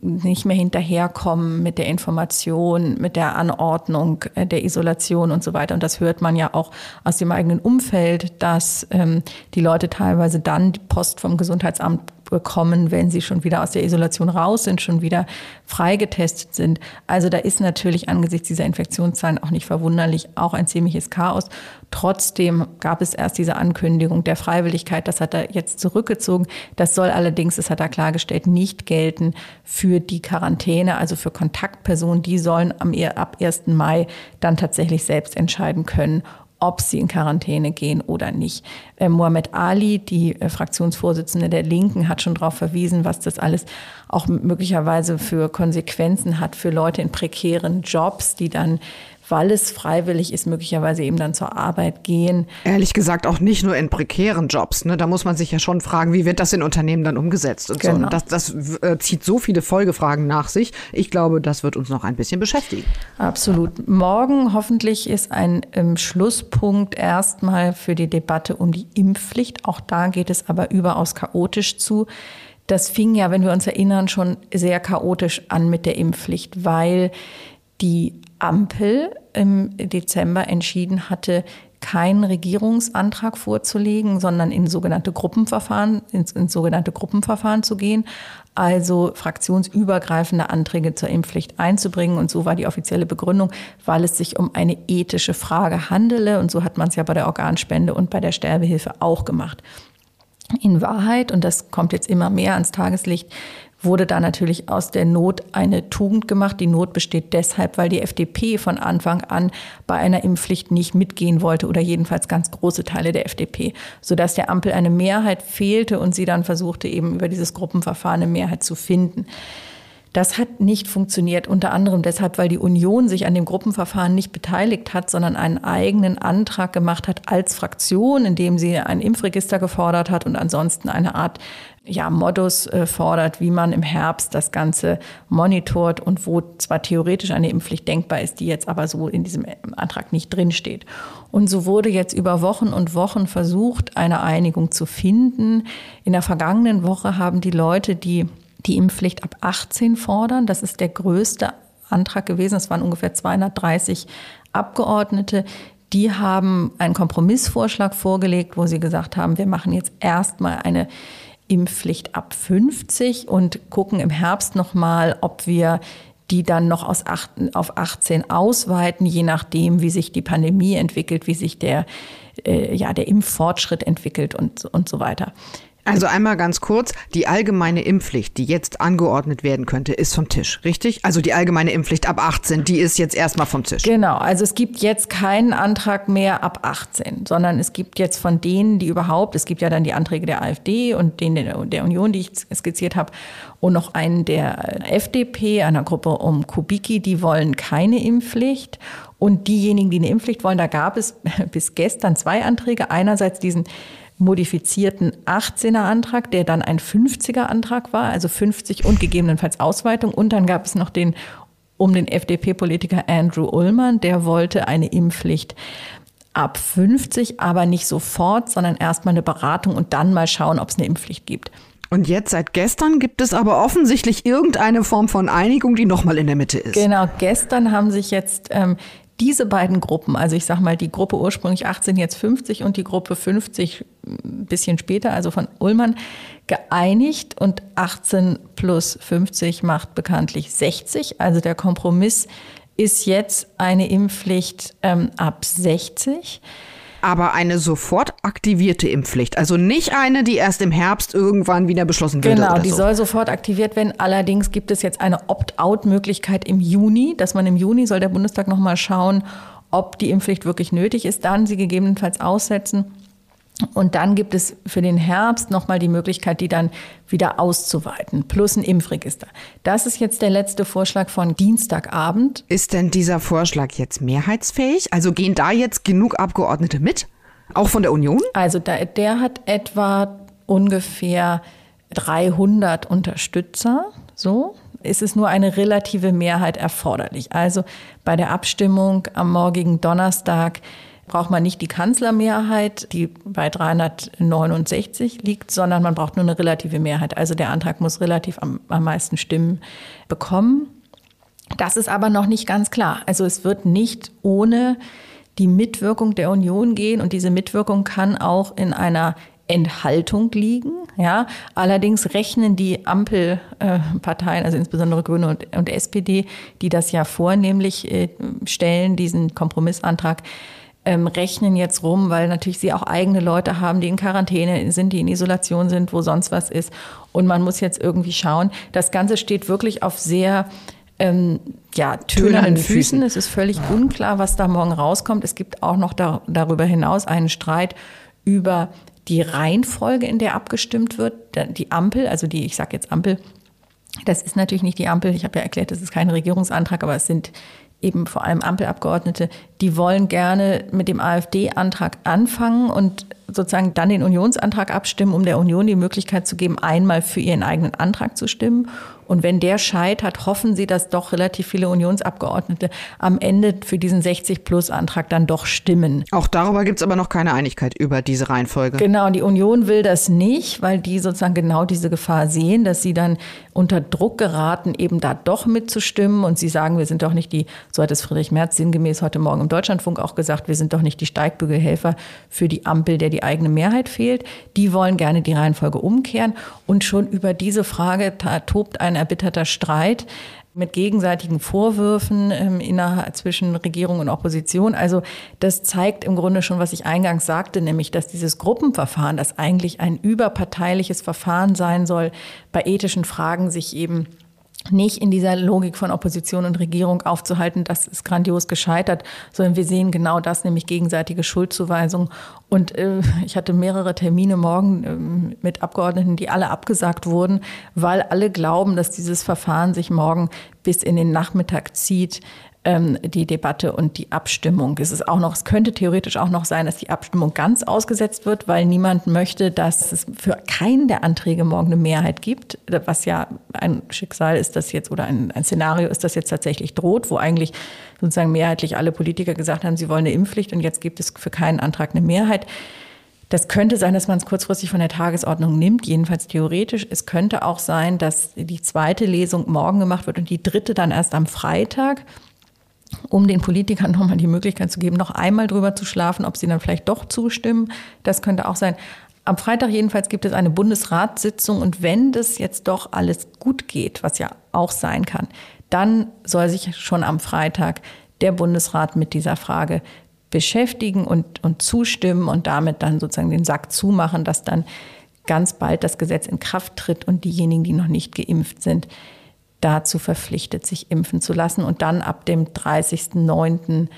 nicht mehr hinterherkommen mit der Information, mit der Anordnung äh, der Isolation und so weiter. Und das hört man ja auch aus dem eigenen Umfeld, dass ähm, die Leute teilweise dann die Post vom Gesundheitsamt bekommen, wenn sie schon wieder aus der Isolation raus sind, schon wieder freigetestet sind. Also da ist natürlich angesichts dieser Infektionszahlen auch nicht verwunderlich auch ein ziemliches Chaos. Trotzdem gab es erst diese Ankündigung der Freiwilligkeit. Das hat er jetzt zurückgezogen. Das soll allerdings, das hat er klargestellt, nicht gelten für die Quarantäne, also für Kontaktpersonen. Die sollen am, ab 1. Mai dann tatsächlich selbst entscheiden können, ob sie in Quarantäne gehen oder nicht. Äh, Mohamed Ali, die äh, Fraktionsvorsitzende der Linken, hat schon darauf verwiesen, was das alles auch möglicherweise für Konsequenzen hat für Leute in prekären Jobs, die dann weil es freiwillig ist, möglicherweise eben dann zur Arbeit gehen. Ehrlich gesagt auch nicht nur in prekären Jobs. Ne? Da muss man sich ja schon fragen, wie wird das in Unternehmen dann umgesetzt und genau. so. das, das äh, zieht so viele Folgefragen nach sich. Ich glaube, das wird uns noch ein bisschen beschäftigen. Absolut. Morgen hoffentlich ist ein ähm, Schlusspunkt erstmal für die Debatte um die Impfpflicht. Auch da geht es aber überaus chaotisch zu. Das fing ja, wenn wir uns erinnern, schon sehr chaotisch an mit der Impfpflicht, weil die Ampel im Dezember entschieden hatte, keinen Regierungsantrag vorzulegen, sondern in sogenannte Gruppenverfahren, ins, ins, sogenannte Gruppenverfahren zu gehen, also fraktionsübergreifende Anträge zur Impfpflicht einzubringen. Und so war die offizielle Begründung, weil es sich um eine ethische Frage handele. Und so hat man es ja bei der Organspende und bei der Sterbehilfe auch gemacht. In Wahrheit, und das kommt jetzt immer mehr ans Tageslicht, wurde da natürlich aus der Not eine Tugend gemacht. Die Not besteht deshalb, weil die FDP von Anfang an bei einer Impfpflicht nicht mitgehen wollte oder jedenfalls ganz große Teile der FDP, sodass der Ampel eine Mehrheit fehlte und sie dann versuchte eben über dieses Gruppenverfahren eine Mehrheit zu finden. Das hat nicht funktioniert, unter anderem deshalb, weil die Union sich an dem Gruppenverfahren nicht beteiligt hat, sondern einen eigenen Antrag gemacht hat als Fraktion, in dem sie ein Impfregister gefordert hat und ansonsten eine Art ja, Modus äh, fordert, wie man im Herbst das Ganze monitort und wo zwar theoretisch eine Impfpflicht denkbar ist, die jetzt aber so in diesem Antrag nicht drinsteht. Und so wurde jetzt über Wochen und Wochen versucht, eine Einigung zu finden. In der vergangenen Woche haben die Leute, die die Impfpflicht ab 18 fordern. Das ist der größte Antrag gewesen. Es waren ungefähr 230 Abgeordnete. Die haben einen Kompromissvorschlag vorgelegt, wo sie gesagt haben, wir machen jetzt erstmal eine Impfpflicht ab 50 und gucken im Herbst nochmal, ob wir die dann noch aus 8, auf 18 ausweiten, je nachdem, wie sich die Pandemie entwickelt, wie sich der, äh, ja, der Impffortschritt entwickelt und, und so weiter. Also einmal ganz kurz, die allgemeine Impfpflicht, die jetzt angeordnet werden könnte, ist vom Tisch, richtig? Also die allgemeine Impfpflicht ab 18, die ist jetzt erstmal vom Tisch. Genau, also es gibt jetzt keinen Antrag mehr ab 18, sondern es gibt jetzt von denen, die überhaupt, es gibt ja dann die Anträge der AfD und den der Union, die ich skizziert habe, und noch einen der FDP, einer Gruppe um Kubicki, die wollen keine Impfpflicht. Und diejenigen, die eine Impfpflicht wollen, da gab es [LAUGHS] bis gestern zwei Anträge. Einerseits diesen modifizierten 18er Antrag, der dann ein 50er Antrag war, also 50 und gegebenenfalls Ausweitung. Und dann gab es noch den um den FDP-Politiker Andrew Ullmann, der wollte eine Impfpflicht ab 50, aber nicht sofort, sondern erstmal eine Beratung und dann mal schauen, ob es eine Impfpflicht gibt. Und jetzt seit gestern gibt es aber offensichtlich irgendeine Form von Einigung, die nochmal in der Mitte ist. Genau, gestern haben sich jetzt ähm, diese beiden Gruppen, also ich sage mal die Gruppe ursprünglich 18, jetzt 50 und die Gruppe 50 ein bisschen später, also von Ullmann, geeinigt und 18 plus 50 macht bekanntlich 60. Also der Kompromiss ist jetzt eine Impfpflicht ähm, ab 60 aber eine sofort aktivierte Impfpflicht. Also nicht eine, die erst im Herbst irgendwann wieder beschlossen wird. Genau, die so. soll sofort aktiviert werden. Allerdings gibt es jetzt eine Opt-out-Möglichkeit im Juni, dass man im Juni soll der Bundestag nochmal schauen, ob die Impfpflicht wirklich nötig ist, dann sie gegebenenfalls aussetzen. Und dann gibt es für den Herbst nochmal die Möglichkeit, die dann wieder auszuweiten, plus ein Impfregister. Das ist jetzt der letzte Vorschlag von Dienstagabend. Ist denn dieser Vorschlag jetzt mehrheitsfähig? Also gehen da jetzt genug Abgeordnete mit? Auch von der Union? Also da, der hat etwa ungefähr 300 Unterstützer, so ist es nur eine relative Mehrheit erforderlich. Also bei der Abstimmung am morgigen Donnerstag braucht man nicht die Kanzlermehrheit, die bei 369 liegt, sondern man braucht nur eine relative Mehrheit. Also der Antrag muss relativ am, am meisten Stimmen bekommen. Das ist aber noch nicht ganz klar. Also es wird nicht ohne die Mitwirkung der Union gehen und diese Mitwirkung kann auch in einer Enthaltung liegen. Ja, allerdings rechnen die Ampelparteien, also insbesondere Grüne und, und SPD, die das ja vornehmlich äh, stellen, diesen Kompromissantrag, ähm, rechnen jetzt rum, weil natürlich sie auch eigene Leute haben, die in Quarantäne sind, die in Isolation sind, wo sonst was ist. Und man muss jetzt irgendwie schauen. Das Ganze steht wirklich auf sehr ähm, ja, tönernen Füßen. Es ist völlig unklar, was da morgen rauskommt. Es gibt auch noch da, darüber hinaus einen Streit über die Reihenfolge, in der abgestimmt wird. Die Ampel, also die, ich sage jetzt Ampel, das ist natürlich nicht die Ampel. Ich habe ja erklärt, das ist kein Regierungsantrag, aber es sind eben vor allem Ampelabgeordnete, die wollen gerne mit dem AfD-Antrag anfangen und sozusagen dann den Unionsantrag abstimmen, um der Union die Möglichkeit zu geben, einmal für ihren eigenen Antrag zu stimmen und wenn der scheitert, hoffen Sie, dass doch relativ viele Unionsabgeordnete am Ende für diesen 60-Plus-Antrag dann doch stimmen. Auch darüber gibt es aber noch keine Einigkeit über diese Reihenfolge. Genau, die Union will das nicht, weil die sozusagen genau diese Gefahr sehen, dass sie dann unter Druck geraten, eben da doch mitzustimmen. Und sie sagen, wir sind doch nicht die, so hat es Friedrich Merz sinngemäß heute Morgen im Deutschlandfunk auch gesagt, wir sind doch nicht die Steigbügelhelfer für die Ampel, der die eigene Mehrheit fehlt. Die wollen gerne die Reihenfolge umkehren. Und schon über diese Frage tobt eine erbitterter Streit mit gegenseitigen Vorwürfen ähm, innerhalb zwischen Regierung und Opposition. Also das zeigt im Grunde schon, was ich eingangs sagte, nämlich, dass dieses Gruppenverfahren, das eigentlich ein überparteiliches Verfahren sein soll, bei ethischen Fragen sich eben nicht in dieser Logik von Opposition und Regierung aufzuhalten, das ist grandios gescheitert, sondern wir sehen genau das, nämlich gegenseitige Schuldzuweisung. Und äh, ich hatte mehrere Termine morgen äh, mit Abgeordneten, die alle abgesagt wurden, weil alle glauben, dass dieses Verfahren sich morgen bis in den Nachmittag zieht ähm, die Debatte und die Abstimmung. Es ist auch noch, es könnte theoretisch auch noch sein, dass die Abstimmung ganz ausgesetzt wird, weil niemand möchte, dass es für keinen der Anträge morgen eine Mehrheit gibt, was ja ein Schicksal ist, das jetzt oder ein, ein Szenario ist, das jetzt tatsächlich droht, wo eigentlich sozusagen mehrheitlich alle Politiker gesagt haben, sie wollen eine Impfpflicht und jetzt gibt es für keinen Antrag eine Mehrheit. Das könnte sein, dass man es kurzfristig von der Tagesordnung nimmt, jedenfalls theoretisch. Es könnte auch sein, dass die zweite Lesung morgen gemacht wird und die dritte dann erst am Freitag, um den Politikern nochmal die Möglichkeit zu geben, noch einmal drüber zu schlafen, ob sie dann vielleicht doch zustimmen. Das könnte auch sein. Am Freitag jedenfalls gibt es eine Bundesratssitzung und wenn das jetzt doch alles gut geht, was ja auch sein kann, dann soll sich schon am Freitag der Bundesrat mit dieser Frage beschäftigen und, und zustimmen und damit dann sozusagen den Sack zumachen, dass dann ganz bald das Gesetz in Kraft tritt und diejenigen, die noch nicht geimpft sind, dazu verpflichtet, sich impfen zu lassen und dann ab dem 30.09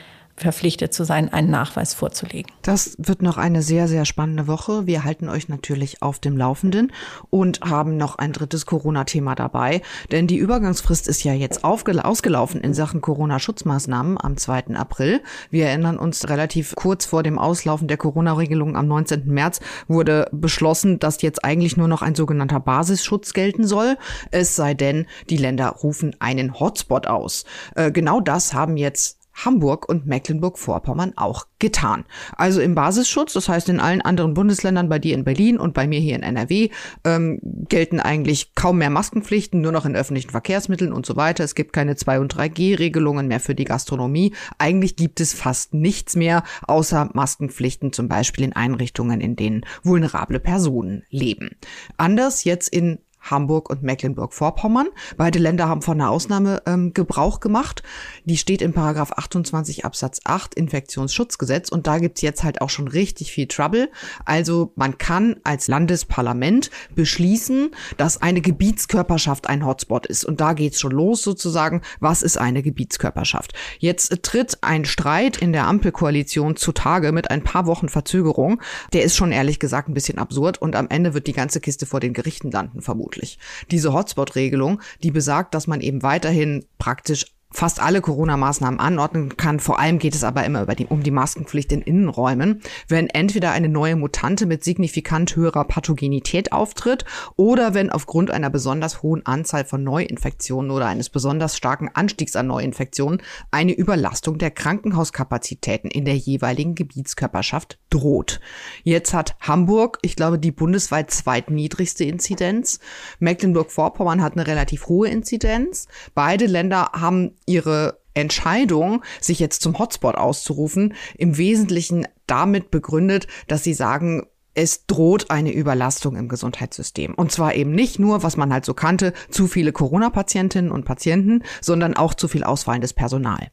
verpflichtet zu sein, einen Nachweis vorzulegen. Das wird noch eine sehr, sehr spannende Woche. Wir halten euch natürlich auf dem Laufenden und haben noch ein drittes Corona-Thema dabei, denn die Übergangsfrist ist ja jetzt ausgelaufen in Sachen Corona-Schutzmaßnahmen am 2. April. Wir erinnern uns relativ kurz vor dem Auslaufen der Corona-Regelung am 19. März wurde beschlossen, dass jetzt eigentlich nur noch ein sogenannter Basisschutz gelten soll, es sei denn, die Länder rufen einen Hotspot aus. Äh, genau das haben jetzt Hamburg und Mecklenburg-Vorpommern auch getan. Also im Basisschutz, das heißt in allen anderen Bundesländern, bei dir in Berlin und bei mir hier in NRW, ähm, gelten eigentlich kaum mehr Maskenpflichten, nur noch in öffentlichen Verkehrsmitteln und so weiter. Es gibt keine 2- und 3G-Regelungen mehr für die Gastronomie. Eigentlich gibt es fast nichts mehr, außer Maskenpflichten zum Beispiel in Einrichtungen, in denen vulnerable Personen leben. Anders jetzt in Hamburg und Mecklenburg-Vorpommern. Beide Länder haben von einer Ausnahme ähm, Gebrauch gemacht. Die steht in Paragraph 28 Absatz 8 Infektionsschutzgesetz und da gibt's jetzt halt auch schon richtig viel Trouble. Also man kann als Landesparlament beschließen, dass eine Gebietskörperschaft ein Hotspot ist. Und da geht's schon los sozusagen. Was ist eine Gebietskörperschaft? Jetzt tritt ein Streit in der Ampelkoalition zutage mit ein paar Wochen Verzögerung. Der ist schon ehrlich gesagt ein bisschen absurd und am Ende wird die ganze Kiste vor den Gerichten landen, vermutlich vermutlich. Diese Hotspot-Regelung, die besagt, dass man eben weiterhin praktisch fast alle Corona-Maßnahmen anordnen kann. Vor allem geht es aber immer die, um die Maskenpflicht in Innenräumen, wenn entweder eine neue Mutante mit signifikant höherer Pathogenität auftritt oder wenn aufgrund einer besonders hohen Anzahl von Neuinfektionen oder eines besonders starken Anstiegs an Neuinfektionen eine Überlastung der Krankenhauskapazitäten in der jeweiligen Gebietskörperschaft droht. Jetzt hat Hamburg, ich glaube, die bundesweit zweitniedrigste Inzidenz. Mecklenburg-Vorpommern hat eine relativ hohe Inzidenz. Beide Länder haben ihre Entscheidung, sich jetzt zum Hotspot auszurufen, im Wesentlichen damit begründet, dass sie sagen, es droht eine Überlastung im Gesundheitssystem. Und zwar eben nicht nur, was man halt so kannte, zu viele Corona-Patientinnen und Patienten, sondern auch zu viel ausfallendes Personal.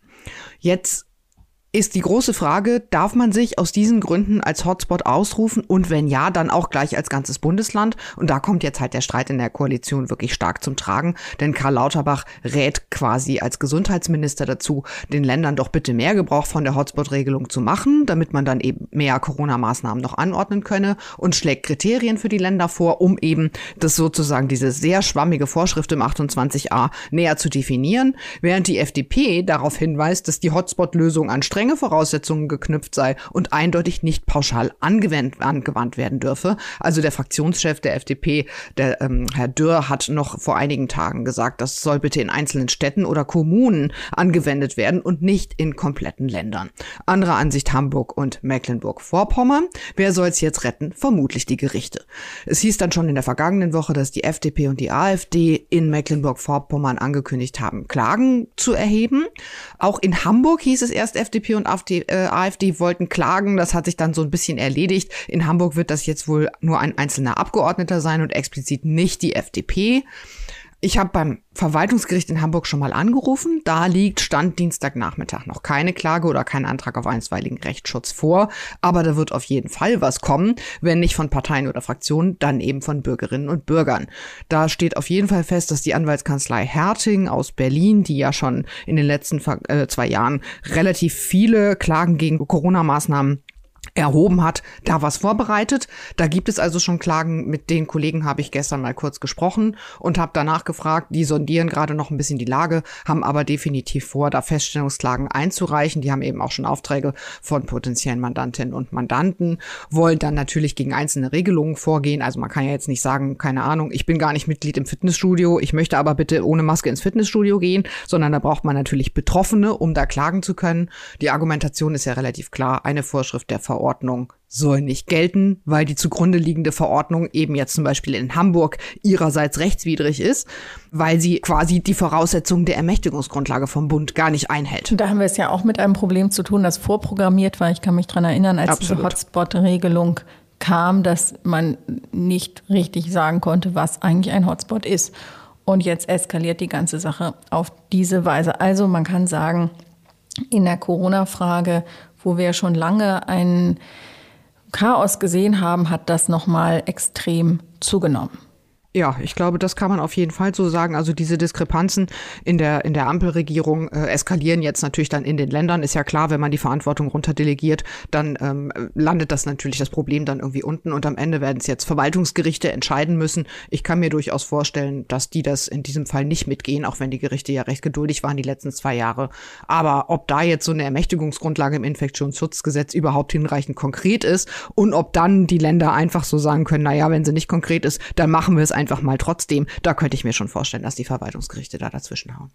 Jetzt ist die große Frage, darf man sich aus diesen Gründen als Hotspot ausrufen? Und wenn ja, dann auch gleich als ganzes Bundesland? Und da kommt jetzt halt der Streit in der Koalition wirklich stark zum Tragen, denn Karl Lauterbach rät quasi als Gesundheitsminister dazu, den Ländern doch bitte mehr Gebrauch von der Hotspot-Regelung zu machen, damit man dann eben mehr Corona-Maßnahmen noch anordnen könne und schlägt Kriterien für die Länder vor, um eben das sozusagen diese sehr schwammige Vorschrift im 28a näher zu definieren, während die FDP darauf hinweist, dass die Hotspot-Lösung an strenge Voraussetzungen geknüpft sei und eindeutig nicht pauschal angewandt, angewandt werden dürfe. Also der Fraktionschef der FDP, der ähm, Herr Dürr, hat noch vor einigen Tagen gesagt, das soll bitte in einzelnen Städten oder Kommunen angewendet werden und nicht in kompletten Ländern. Andere Ansicht Hamburg und Mecklenburg-Vorpommern. Wer soll es jetzt retten? Vermutlich die Gerichte. Es hieß dann schon in der vergangenen Woche, dass die FDP und die AfD in Mecklenburg-Vorpommern angekündigt haben, Klagen zu erheben. Auch in Hamburg hieß es erst FDP und AfD, äh, AfD wollten klagen. Das hat sich dann so ein bisschen erledigt. In Hamburg wird das jetzt wohl nur ein einzelner Abgeordneter sein und explizit nicht die FDP. Ich habe beim Verwaltungsgericht in Hamburg schon mal angerufen. Da liegt Stand Dienstagnachmittag noch keine Klage oder kein Antrag auf einstweiligen Rechtsschutz vor. Aber da wird auf jeden Fall was kommen. Wenn nicht von Parteien oder Fraktionen, dann eben von Bürgerinnen und Bürgern. Da steht auf jeden Fall fest, dass die Anwaltskanzlei Herting aus Berlin, die ja schon in den letzten äh, zwei Jahren relativ viele Klagen gegen Corona-Maßnahmen erhoben hat, da was vorbereitet. Da gibt es also schon Klagen. Mit den Kollegen habe ich gestern mal kurz gesprochen und habe danach gefragt. Die sondieren gerade noch ein bisschen die Lage, haben aber definitiv vor, da Feststellungsklagen einzureichen. Die haben eben auch schon Aufträge von potenziellen Mandantinnen und Mandanten, wollen dann natürlich gegen einzelne Regelungen vorgehen. Also man kann ja jetzt nicht sagen, keine Ahnung, ich bin gar nicht Mitglied im Fitnessstudio, ich möchte aber bitte ohne Maske ins Fitnessstudio gehen, sondern da braucht man natürlich Betroffene, um da klagen zu können. Die Argumentation ist ja relativ klar. Eine Vorschrift der Verordnung Verordnung soll nicht gelten, weil die zugrunde liegende Verordnung eben jetzt zum Beispiel in Hamburg ihrerseits rechtswidrig ist, weil sie quasi die Voraussetzungen der Ermächtigungsgrundlage vom Bund gar nicht einhält. Da haben wir es ja auch mit einem Problem zu tun, das vorprogrammiert war. Ich kann mich dran erinnern, als Absolut. diese Hotspot-Regelung kam, dass man nicht richtig sagen konnte, was eigentlich ein Hotspot ist. Und jetzt eskaliert die ganze Sache auf diese Weise. Also man kann sagen, in der Corona-Frage, wo wir schon lange ein Chaos gesehen haben, hat das nochmal extrem zugenommen. Ja, ich glaube, das kann man auf jeden Fall so sagen. Also diese Diskrepanzen in der, in der Ampelregierung äh, eskalieren jetzt natürlich dann in den Ländern. Ist ja klar, wenn man die Verantwortung runterdelegiert, dann ähm, landet das natürlich das Problem dann irgendwie unten und am Ende werden es jetzt Verwaltungsgerichte entscheiden müssen. Ich kann mir durchaus vorstellen, dass die das in diesem Fall nicht mitgehen, auch wenn die Gerichte ja recht geduldig waren die letzten zwei Jahre. Aber ob da jetzt so eine Ermächtigungsgrundlage im Infektionsschutzgesetz überhaupt hinreichend konkret ist und ob dann die Länder einfach so sagen können, na ja, wenn sie nicht konkret ist, dann machen wir es einfach einfach mal trotzdem. Da könnte ich mir schon vorstellen, dass die Verwaltungsgerichte da dazwischen hauen.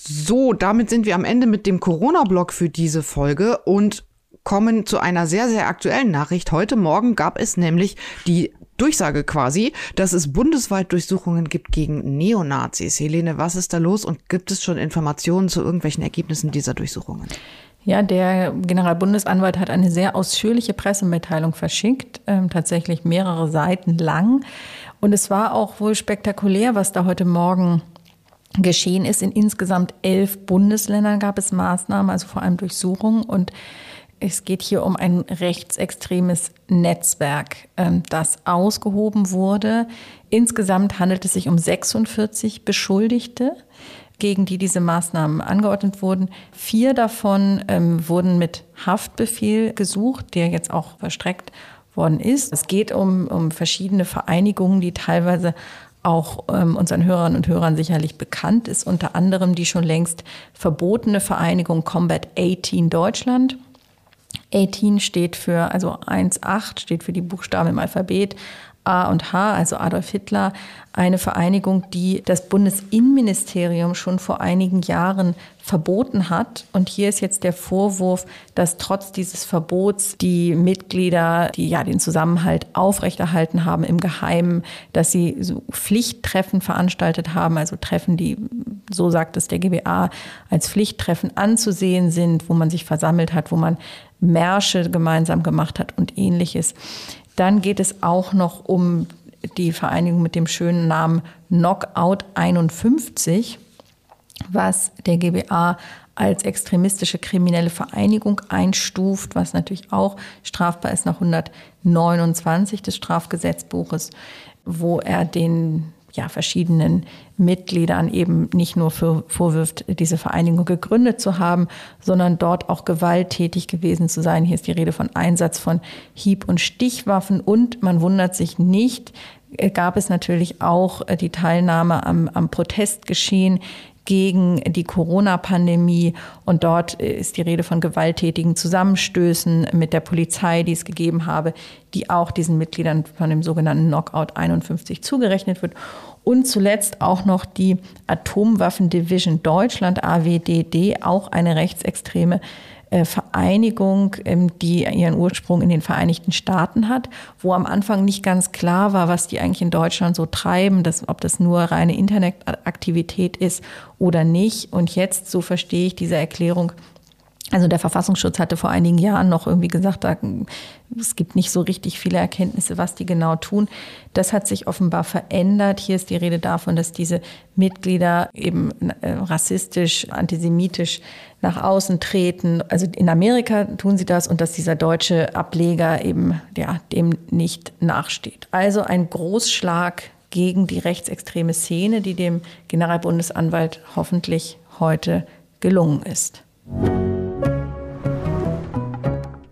So, damit sind wir am Ende mit dem Corona-Blog für diese Folge und kommen zu einer sehr, sehr aktuellen Nachricht. Heute Morgen gab es nämlich die Durchsage quasi, dass es bundesweit Durchsuchungen gibt gegen Neonazis. Helene, was ist da los und gibt es schon Informationen zu irgendwelchen Ergebnissen dieser Durchsuchungen? Ja, der Generalbundesanwalt hat eine sehr ausführliche Pressemitteilung verschickt, ähm, tatsächlich mehrere Seiten lang. Und es war auch wohl spektakulär, was da heute Morgen geschehen ist. In insgesamt elf Bundesländern gab es Maßnahmen, also vor allem Durchsuchungen. Und es geht hier um ein rechtsextremes Netzwerk, ähm, das ausgehoben wurde. Insgesamt handelt es sich um 46 Beschuldigte gegen die diese Maßnahmen angeordnet wurden. Vier davon ähm, wurden mit Haftbefehl gesucht, der jetzt auch verstreckt worden ist. Es geht um, um verschiedene Vereinigungen, die teilweise auch ähm, unseren Hörern und Hörern sicherlich bekannt ist, unter anderem die schon längst verbotene Vereinigung Combat 18 Deutschland. 18 steht für, also 1,8 steht für die Buchstaben im Alphabet, A und H, also Adolf Hitler, eine Vereinigung, die das Bundesinnenministerium schon vor einigen Jahren verboten hat. Und hier ist jetzt der Vorwurf, dass trotz dieses Verbots die Mitglieder, die ja den Zusammenhalt aufrechterhalten haben im Geheimen, dass sie so Pflichttreffen veranstaltet haben, also Treffen, die, so sagt es der GBA, als Pflichttreffen anzusehen sind, wo man sich versammelt hat, wo man Märsche gemeinsam gemacht hat und ähnliches. Dann geht es auch noch um die Vereinigung mit dem schönen Namen Knockout 51, was der GBA als extremistische kriminelle Vereinigung einstuft, was natürlich auch strafbar ist nach 129 des Strafgesetzbuches, wo er den ja, verschiedenen Mitgliedern eben nicht nur für vorwirft, diese Vereinigung gegründet zu haben, sondern dort auch gewalttätig gewesen zu sein. Hier ist die Rede von Einsatz von Hieb- und Stichwaffen und man wundert sich nicht, äh, gab es natürlich auch äh, die Teilnahme am, am Protestgeschehen gegen die Corona-Pandemie. Und dort äh, ist die Rede von gewalttätigen Zusammenstößen mit der Polizei, die es gegeben habe, die auch diesen Mitgliedern von dem sogenannten Knockout 51 zugerechnet wird. Und zuletzt auch noch die Atomwaffen Division Deutschland, AWDD, auch eine rechtsextreme Vereinigung, ähm, die ihren Ursprung in den Vereinigten Staaten hat, wo am Anfang nicht ganz klar war, was die eigentlich in Deutschland so treiben, dass, ob das nur reine Internetaktivität ist oder nicht. Und jetzt, so verstehe ich diese Erklärung, also der Verfassungsschutz hatte vor einigen Jahren noch irgendwie gesagt, da, es gibt nicht so richtig viele Erkenntnisse, was die genau tun. Das hat sich offenbar verändert. Hier ist die Rede davon, dass diese Mitglieder eben äh, rassistisch, antisemitisch nach außen treten. Also in Amerika tun sie das und dass dieser deutsche Ableger eben ja, dem nicht nachsteht. Also ein Großschlag gegen die rechtsextreme Szene, die dem Generalbundesanwalt hoffentlich heute gelungen ist.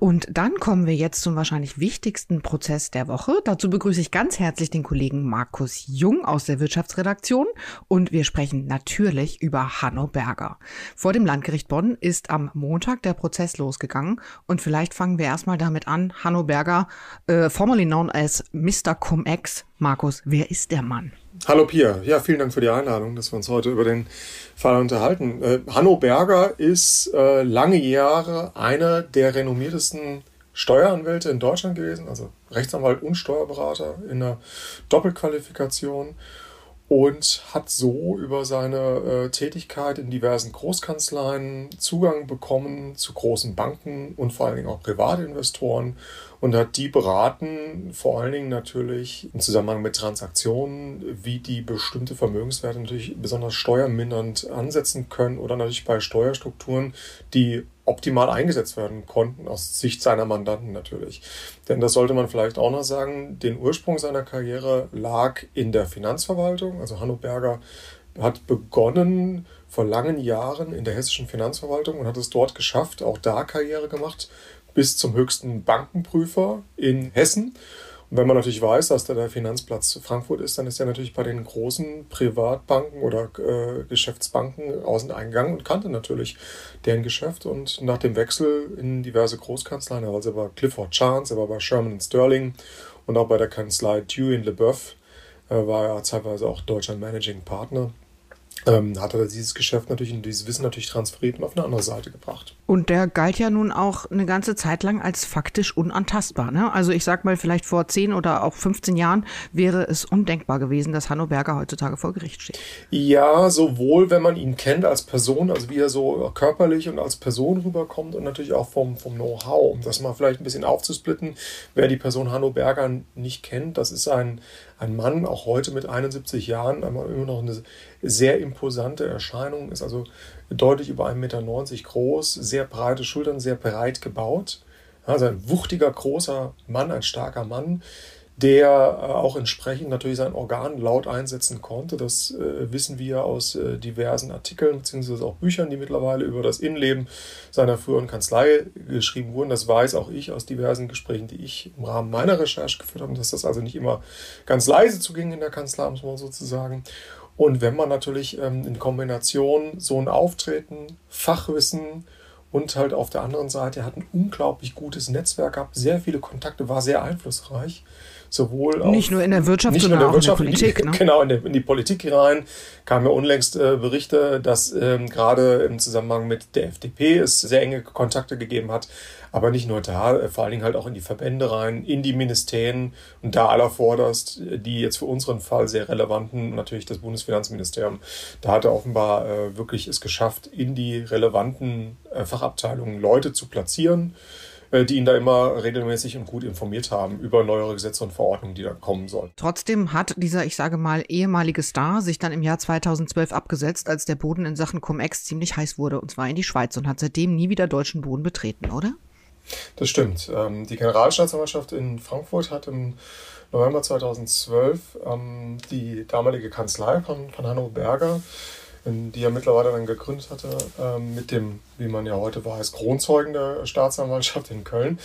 Und dann kommen wir jetzt zum wahrscheinlich wichtigsten Prozess der Woche. Dazu begrüße ich ganz herzlich den Kollegen Markus Jung aus der Wirtschaftsredaktion und wir sprechen natürlich über Hanno Berger. Vor dem Landgericht Bonn ist am Montag der Prozess losgegangen und vielleicht fangen wir erstmal damit an. Hanno Berger, äh, formerly known as Mr. Cum-Ex. Markus, wer ist der Mann? Hallo Pia, ja, vielen Dank für die Einladung, dass wir uns heute über den Fall unterhalten. Äh, Hanno Berger ist äh, lange Jahre einer der renommiertesten Steueranwälte in Deutschland gewesen, also Rechtsanwalt und Steuerberater in einer Doppelqualifikation und hat so über seine äh, Tätigkeit in diversen Großkanzleien Zugang bekommen zu großen Banken und vor allen Dingen auch Privatinvestoren und hat die beraten, vor allen Dingen natürlich im Zusammenhang mit Transaktionen, wie die bestimmte Vermögenswerte natürlich besonders steuermindernd ansetzen können oder natürlich bei Steuerstrukturen, die optimal eingesetzt werden konnten, aus Sicht seiner Mandanten natürlich. Denn das sollte man vielleicht auch noch sagen, den Ursprung seiner Karriere lag in der Finanzverwaltung. Also Hanno Berger hat begonnen vor langen Jahren in der hessischen Finanzverwaltung und hat es dort geschafft, auch da Karriere gemacht, bis zum höchsten Bankenprüfer in Hessen und wenn man natürlich weiß, dass da der Finanzplatz Frankfurt ist, dann ist er natürlich bei den großen Privatbanken oder äh, Geschäftsbanken außen eingegangen und kannte natürlich deren Geschäft. Und nach dem Wechsel in diverse Großkanzleien, also er war Clifford Chance, er war bei Sherman Sterling und auch bei der Kanzlei Dewey LeBeouf, äh, war er zeitweise auch deutscher Managing Partner ähm, hat er dieses Geschäft natürlich und dieses Wissen natürlich transferiert und auf eine andere Seite gebracht. Und der galt ja nun auch eine ganze Zeit lang als faktisch unantastbar. Ne? Also ich sag mal, vielleicht vor 10 oder auch 15 Jahren wäre es undenkbar gewesen, dass Hanno Berger heutzutage vor Gericht steht. Ja, sowohl wenn man ihn kennt als Person, also wie er so körperlich und als Person rüberkommt und natürlich auch vom, vom Know-how, um das mal vielleicht ein bisschen aufzusplitten. Wer die Person Hanno Berger nicht kennt, das ist ein, ein Mann, auch heute mit 71 Jahren, immer noch eine sehr imposante Erscheinung, ist also deutlich über 1,90 Meter groß, sehr breite Schultern, sehr breit gebaut. Also ein wuchtiger, großer Mann, ein starker Mann, der äh, auch entsprechend natürlich sein Organ laut einsetzen konnte. Das äh, wissen wir aus äh, diversen Artikeln bzw. auch Büchern, die mittlerweile über das Innenleben seiner früheren Kanzlei geschrieben wurden. Das weiß auch ich aus diversen Gesprächen, die ich im Rahmen meiner Recherche geführt habe, dass das also nicht immer ganz leise zuging in der Kanzlei, muss man sozusagen. Und wenn man natürlich ähm, in Kombination so ein Auftreten, Fachwissen und halt auf der anderen Seite, er hat ein unglaublich gutes Netzwerk gehabt, sehr viele Kontakte, war sehr einflussreich sowohl nicht nur in der Wirtschaft, sondern auch Wirtschaft, in der Politik. Ne? [LAUGHS] Genau, in, der, in, die Politik hinein kamen ja unlängst äh, Berichte, dass ähm, gerade im Zusammenhang mit der FDP es sehr enge Kontakte gegeben hat, aber nicht nur da, äh, vor allen Dingen halt auch in die Verbände rein, in die Ministerien und da aller vorderst, die jetzt für unseren Fall sehr relevanten, natürlich das Bundesfinanzministerium, da hat er offenbar äh, wirklich es geschafft, in die relevanten äh, Fachabteilungen Leute zu platzieren äh, die ihn da immer regelmäßig und gut informiert haben über neuere Gesetze und Verordnungen, die da kommen sollen. Trotzdem hat dieser, ich sage mal, ehemalige Star sich dann im Jahr 2012 abgesetzt, als der Boden in Sachen Cum-Ex ziemlich heiß wurde, und zwar in die Schweiz und hat seitdem nie wieder deutschen Boden betreten, oder? Das stimmt. Ähm, die Generalstaatsanwaltschaft in Frankfurt hat im November 2012 ähm, die damalige Kanzlei von, von Hanno Berger die er mittlerweile dann gegründet hatte, ähm, mit dem, wie man ja heute weiß, Kronzeugen der Staatsanwaltschaft in Köln.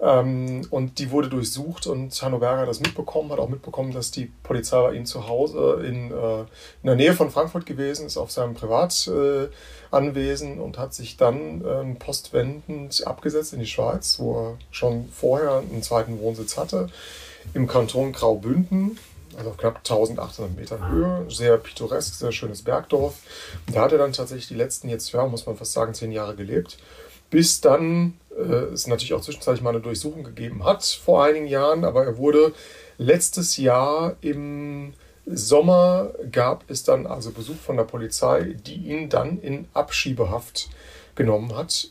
Ähm, und die wurde durchsucht und Hanno Berger hat das mitbekommen, hat auch mitbekommen, dass die Polizei bei ihm zu Hause in, äh, in der Nähe von Frankfurt gewesen ist, auf seinem Privatanwesen äh, und hat sich dann äh, postwendend abgesetzt in die Schweiz, wo er schon vorher einen zweiten Wohnsitz hatte, im Kanton Graubünden also auf knapp 1800 Metern Höhe, sehr pittoresk, sehr schönes Bergdorf. Und da hat er dann tatsächlich die letzten jetzt, ja, muss man fast sagen, zehn Jahre gelebt, bis dann äh, es natürlich auch zwischenzeitlich mal eine Durchsuchung gegeben hat vor einigen Jahren, aber er wurde letztes Jahr im Sommer gab es dann also Besuch von der Polizei, die ihn dann in Abschiebehaft genommen hat.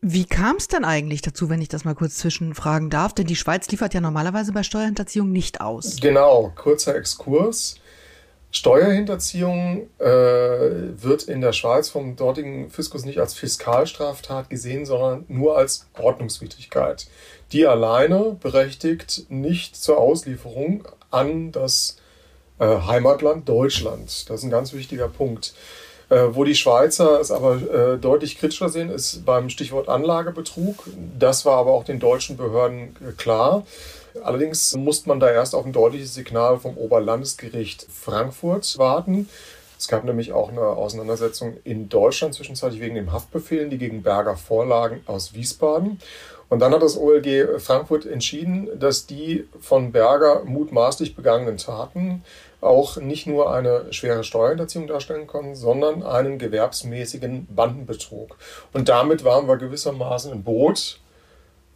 Wie kam es denn eigentlich dazu, wenn ich das mal kurz zwischenfragen darf? Denn die Schweiz liefert ja normalerweise bei Steuerhinterziehung nicht aus. Genau, kurzer Exkurs. Steuerhinterziehung äh, wird in der Schweiz vom dortigen Fiskus nicht als Fiskalstraftat gesehen, sondern nur als Ordnungswidrigkeit. Die alleine berechtigt nicht zur Auslieferung an das äh, Heimatland Deutschland. Das ist ein ganz wichtiger Punkt. Äh, wo die Schweizer es aber äh, deutlich kritischer sehen, ist beim Stichwort Anlagebetrug. Das war aber auch den deutschen Behörden äh, klar. Allerdings musste man da erst auf ein deutliches Signal vom Oberlandesgericht Frankfurt warten. Es gab nämlich auch eine Auseinandersetzung in Deutschland zwischenzeitlich wegen den Haftbefehlen, die gegen Berger vorlagen aus Wiesbaden. Und dann hat das OLG Frankfurt entschieden, dass die von Berger mutmaßlich begangenen Taten auch nicht nur eine schwere Steuerhinterziehung darstellen können, sondern einen gewerbsmäßigen Bandenbetrug. Und damit waren wir gewissermaßen im Boot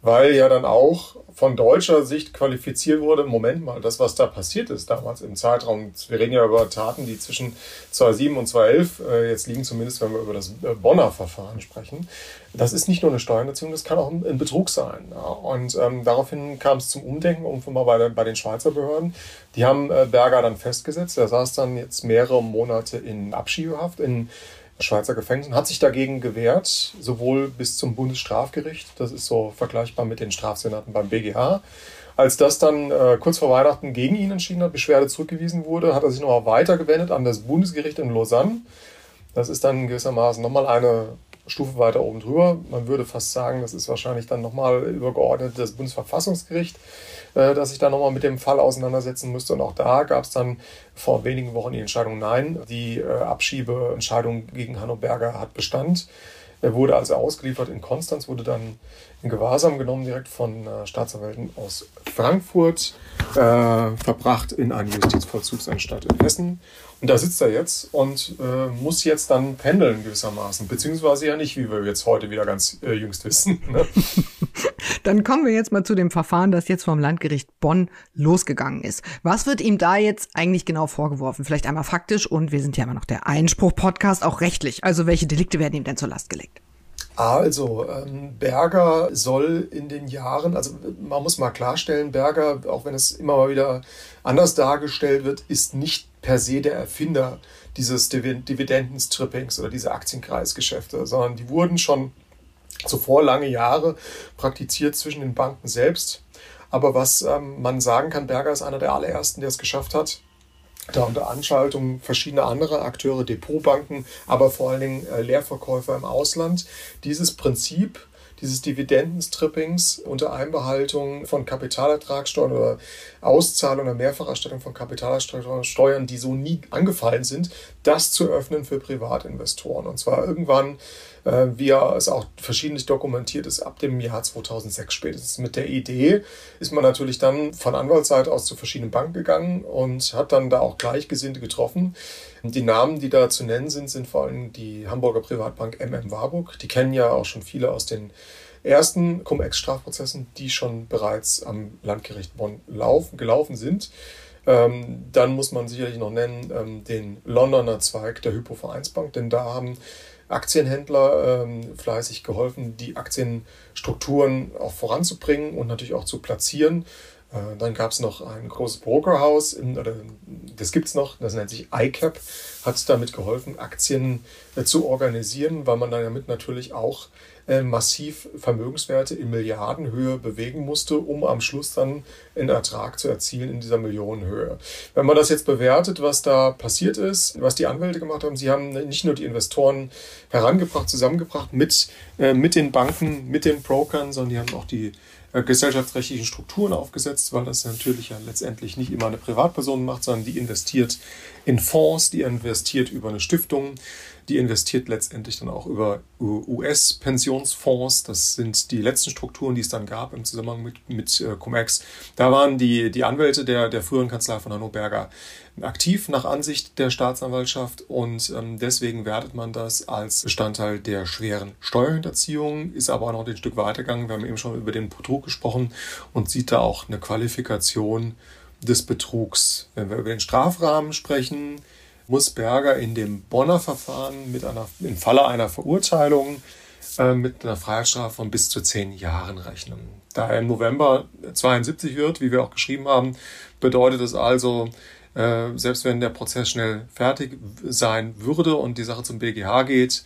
weil ja dann auch von deutscher Sicht qualifiziert wurde, Moment mal, das, was da passiert ist damals im Zeitraum, wir reden ja über Taten, die zwischen 2007 und 2011 äh, jetzt liegen, zumindest wenn wir über das äh, Bonner Verfahren sprechen, das ist nicht nur eine Steuererziehung, das kann auch ein, ein Betrug sein. Ja. Und ähm, daraufhin kam es zum Umdenken, um mal bei, bei den Schweizer Behörden. Die haben äh, Berger dann festgesetzt, er saß dann jetzt mehrere Monate in Abschiebehaft, in Schweizer Gefängnissen, hat sich dagegen gewehrt, sowohl bis zum Bundesstrafgericht, das ist so vergleichbar mit den Strafsenaten beim BGH. Als das dann äh, kurz vor Weihnachten gegen ihn entschieden hat, Beschwerde zurückgewiesen wurde, hat er sich nochmal weitergewendet an das Bundesgericht in Lausanne. Das ist dann gewissermaßen nochmal eine Stufe weiter oben drüber. Man würde fast sagen, das ist wahrscheinlich dann nochmal übergeordnet das Bundesverfassungsgericht. Äh, dass ich da nochmal mit dem Fall auseinandersetzen müsste. Und auch da gab es dann vor wenigen Wochen die Entscheidung Nein. Die äh, Abschiebeentscheidung gegen Hanno Berger hat Bestand. Er wurde also ausgeliefert in Konstanz, wurde dann in Gewahrsam genommen, direkt von äh, Staatsanwälten aus Frankfurt, äh, verbracht in eine Justizvollzugsanstalt in Hessen. Und da sitzt er jetzt und äh, muss jetzt dann pendeln gewissermaßen, beziehungsweise ja nicht, wie wir jetzt heute wieder ganz äh, jüngst wissen. Ne? [LAUGHS] dann kommen wir jetzt mal zu dem Verfahren, das jetzt vom Landgericht Bonn losgegangen ist. Was wird ihm da jetzt eigentlich genau vorgeworfen? Vielleicht einmal faktisch und wir sind ja immer noch der Einspruch-Podcast, auch rechtlich. Also welche Delikte werden ihm denn zur Last gelegt? Also, ähm, Berger soll in den Jahren, also man muss mal klarstellen, Berger, auch wenn es immer mal wieder anders dargestellt wird, ist nicht per se der Erfinder dieses Dividendenstrippings oder dieser Aktienkreisgeschäfte, sondern die wurden schon zuvor lange Jahre praktiziert zwischen den Banken selbst. Aber was ähm, man sagen kann, Berger ist einer der allerersten, der es geschafft hat, da unter Anschaltung verschiedener anderer Akteure, Depotbanken, aber vor allen Dingen äh, Leerverkäufer im Ausland, dieses Prinzip dieses Dividendenstrippings unter Einbehaltung von Kapitalertragssteuern oder Auszahlung oder Mehrfacherstattung von Kapitalertragssteuern, die so nie angefallen sind, das zu öffnen für Privatinvestoren. Und zwar irgendwann äh, wie er es auch verschiedentlich dokumentiert ist, ab dem Jahr 2006 spätestens. Mit der Idee ist man natürlich dann von Anwaltsseite aus zu verschiedenen Banken gegangen und hat dann da auch Gleichgesinnte getroffen. Die Namen, die da zu nennen sind, sind vor allem die Hamburger Privatbank MM Warburg. Die kennen ja auch schon viele aus den ersten Cum-Ex-Strafprozessen, die schon bereits am Landgericht Bonn laufen, gelaufen sind. Ähm, dann muss man sicherlich noch nennen ähm, den Londoner Zweig der Hypo-Vereinsbank, denn da haben Aktienhändler ähm, fleißig geholfen, die Aktienstrukturen auch voranzubringen und natürlich auch zu platzieren. Äh, dann gab es noch ein großes Brokerhaus, in, oder das gibt es noch, das nennt sich iCap, hat damit geholfen, Aktien äh, zu organisieren, weil man damit natürlich auch äh, massiv Vermögenswerte in Milliardenhöhe bewegen musste, um am Schluss dann einen Ertrag zu erzielen in dieser Millionenhöhe. Wenn man das jetzt bewertet, was da passiert ist, was die Anwälte gemacht haben, sie haben nicht nur die Investoren herangebracht, zusammengebracht mit, äh, mit den Banken, mit den Brokern, sondern die haben auch die äh, gesellschaftsrechtlichen Strukturen aufgesetzt, weil das natürlich ja letztendlich nicht immer eine Privatperson macht, sondern die investiert in Fonds, die investiert über eine Stiftung, die investiert letztendlich dann auch über US-Pensionsfonds. Das sind die letzten Strukturen, die es dann gab im Zusammenhang mit, mit äh, Cum-Ex. Da waren die, die Anwälte der, der früheren Kanzlei von Hanno aktiv nach Ansicht der Staatsanwaltschaft und ähm, deswegen wertet man das als Bestandteil der schweren Steuerhinterziehung, ist aber auch noch ein Stück weitergegangen. Wir haben eben schon über den Betrug gesprochen und sieht da auch eine Qualifikation des Betrugs. Wenn wir über den Strafrahmen sprechen, muss Berger in dem Bonner Verfahren mit einer, im Falle einer Verurteilung äh, mit einer Freiheitsstrafe von bis zu zehn Jahren rechnen. Da er im November 72 wird, wie wir auch geschrieben haben, bedeutet es also, äh, selbst wenn der Prozess schnell fertig sein würde und die Sache zum BGH geht,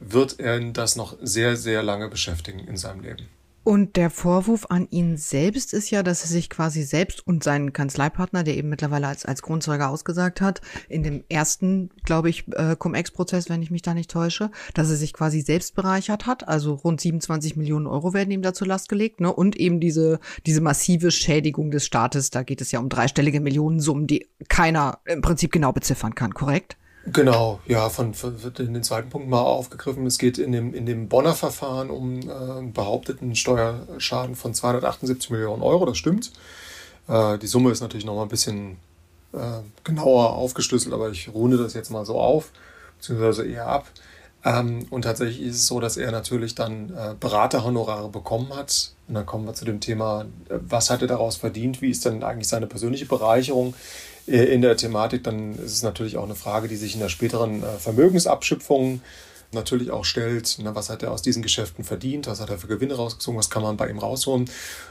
wird er das noch sehr, sehr lange beschäftigen in seinem Leben. Und der Vorwurf an ihn selbst ist ja, dass er sich quasi selbst und seinen Kanzleipartner, der eben mittlerweile als, als Grundzeuge ausgesagt hat, in dem ersten, glaube ich, äh, Cum-Ex-Prozess, wenn ich mich da nicht täusche, dass er sich quasi selbst bereichert hat. Also rund 27 Millionen Euro werden ihm da zur Last gelegt. Ne? Und eben diese, diese massive Schädigung des Staates. Da geht es ja um dreistellige Millionensummen, die keiner im Prinzip genau beziffern kann, korrekt? Genau, ja, von, von wird in den zweiten Punkt mal aufgegriffen. Es geht in dem, in dem Bonner Verfahren um äh, behaupteten Steuerschaden von 278 Millionen Euro, das stimmt. Äh, die Summe ist natürlich nochmal ein bisschen äh, genauer aufgeschlüsselt, aber ich runde das jetzt mal so auf, beziehungsweise eher ab. Ähm, und tatsächlich ist es so, dass er natürlich dann äh, Beraterhonorare bekommen hat. Und dann kommen wir zu dem Thema, äh, was hat er daraus verdient? Wie ist denn eigentlich seine persönliche Bereicherung? Äh, in der Thematik, dann ist es natürlich auch eine Frage, die sich in der späteren äh, Vermögensabschöpfung natürlich auch stellt. Na, was hat er aus diesen Geschäften verdient? Was hat er für Gewinne rausgezogen? Was kann man bei ihm rausholen?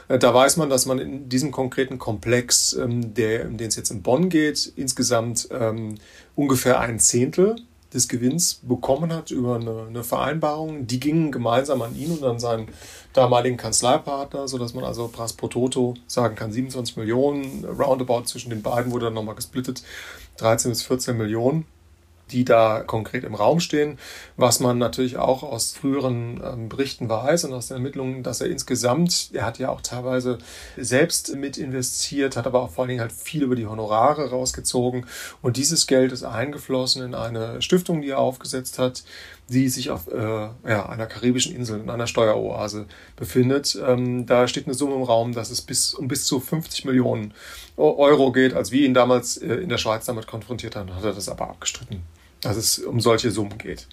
Äh, da weiß man, dass man in diesem konkreten Komplex, ähm, der, um den es jetzt in Bonn geht, insgesamt ähm, ungefähr ein Zehntel des Gewinns bekommen hat über eine, eine, Vereinbarung. Die gingen gemeinsam an ihn und an seinen damaligen Kanzleipartner, sodass man also Pras pro Toto sagen kann, 27 Millionen, roundabout zwischen den beiden wurde dann nochmal gesplittet, 13 bis 14 Millionen die da konkret im Raum stehen. Was man natürlich auch aus früheren ähm, Berichten weiß und aus den Ermittlungen, dass er insgesamt, er hat ja auch teilweise selbst mit investiert, hat aber auch vor allen Dingen halt viel über die Honorare rausgezogen. Und dieses Geld ist eingeflossen in eine Stiftung, die er aufgesetzt hat, die sich auf äh, ja, einer karibischen Insel, in einer Steueroase befindet. Ähm, da steht eine Summe im Raum, dass es bis, um bis zu 50 Millionen Euro geht. Als wir ihn damals äh, in der Schweiz damit konfrontiert haben, hat er das aber abgestritten dass es um solche Summen geht.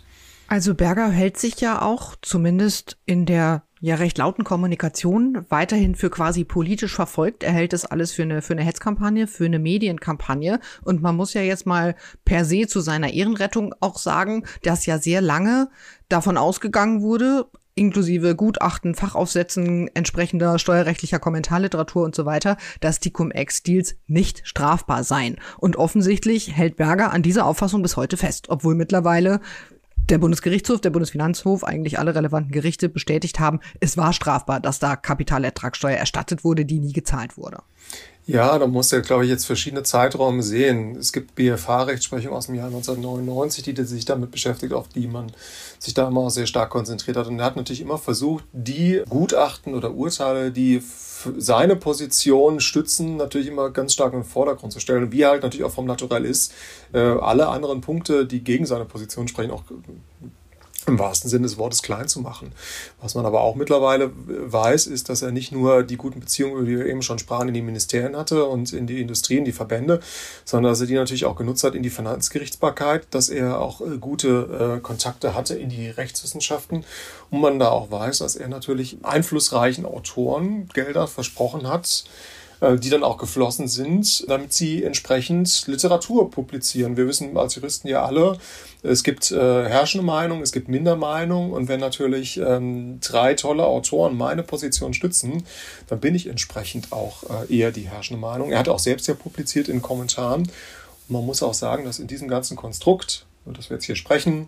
Also Berger hält sich ja auch zumindest in der ja recht lauten Kommunikation weiterhin für quasi politisch verfolgt. Er hält das alles für eine, für eine Hetzkampagne, für eine Medienkampagne. Und man muss ja jetzt mal per se zu seiner Ehrenrettung auch sagen, dass ja sehr lange davon ausgegangen wurde, inklusive Gutachten, Fachaufsätzen, entsprechender steuerrechtlicher Kommentarliteratur und so weiter, dass die Cum-Ex-Deals nicht strafbar seien. Und offensichtlich hält Berger an dieser Auffassung bis heute fest, obwohl mittlerweile der Bundesgerichtshof, der Bundesfinanzhof, eigentlich alle relevanten Gerichte bestätigt haben, es war strafbar, dass da Kapitalertragssteuer erstattet wurde, die nie gezahlt wurde. Ja, da muss er, glaube ich, jetzt verschiedene Zeiträume sehen. Es gibt BFH-Rechtsprechung aus dem Jahr 1999, die sich damit beschäftigt, auf die man sich da immer sehr stark konzentriert hat. Und er hat natürlich immer versucht, die Gutachten oder Urteile, die seine Position stützen, natürlich immer ganz stark in den Vordergrund zu stellen. Wie er halt natürlich auch vom Naturell ist, äh, alle anderen Punkte, die gegen seine Position sprechen, auch im wahrsten Sinne des Wortes klein zu machen. Was man aber auch mittlerweile weiß, ist, dass er nicht nur die guten Beziehungen, über die wir eben schon sprachen, in die Ministerien hatte und in die Industrie, in die Verbände, sondern dass er die natürlich auch genutzt hat in die Finanzgerichtsbarkeit, dass er auch äh, gute äh, Kontakte hatte in die Rechtswissenschaften und man da auch weiß, dass er natürlich einflussreichen Autoren Gelder versprochen hat, die dann auch geflossen sind, damit sie entsprechend Literatur publizieren. Wir wissen als Juristen ja alle, es gibt äh, herrschende Meinung, es gibt Mindermeinung und wenn natürlich ähm, drei tolle Autoren meine Position stützen, dann bin ich entsprechend auch äh, eher die herrschende Meinung. Er hat auch selbst ja publiziert in Kommentaren. Und man muss auch sagen, dass in diesem ganzen Konstrukt, und das wir jetzt hier sprechen,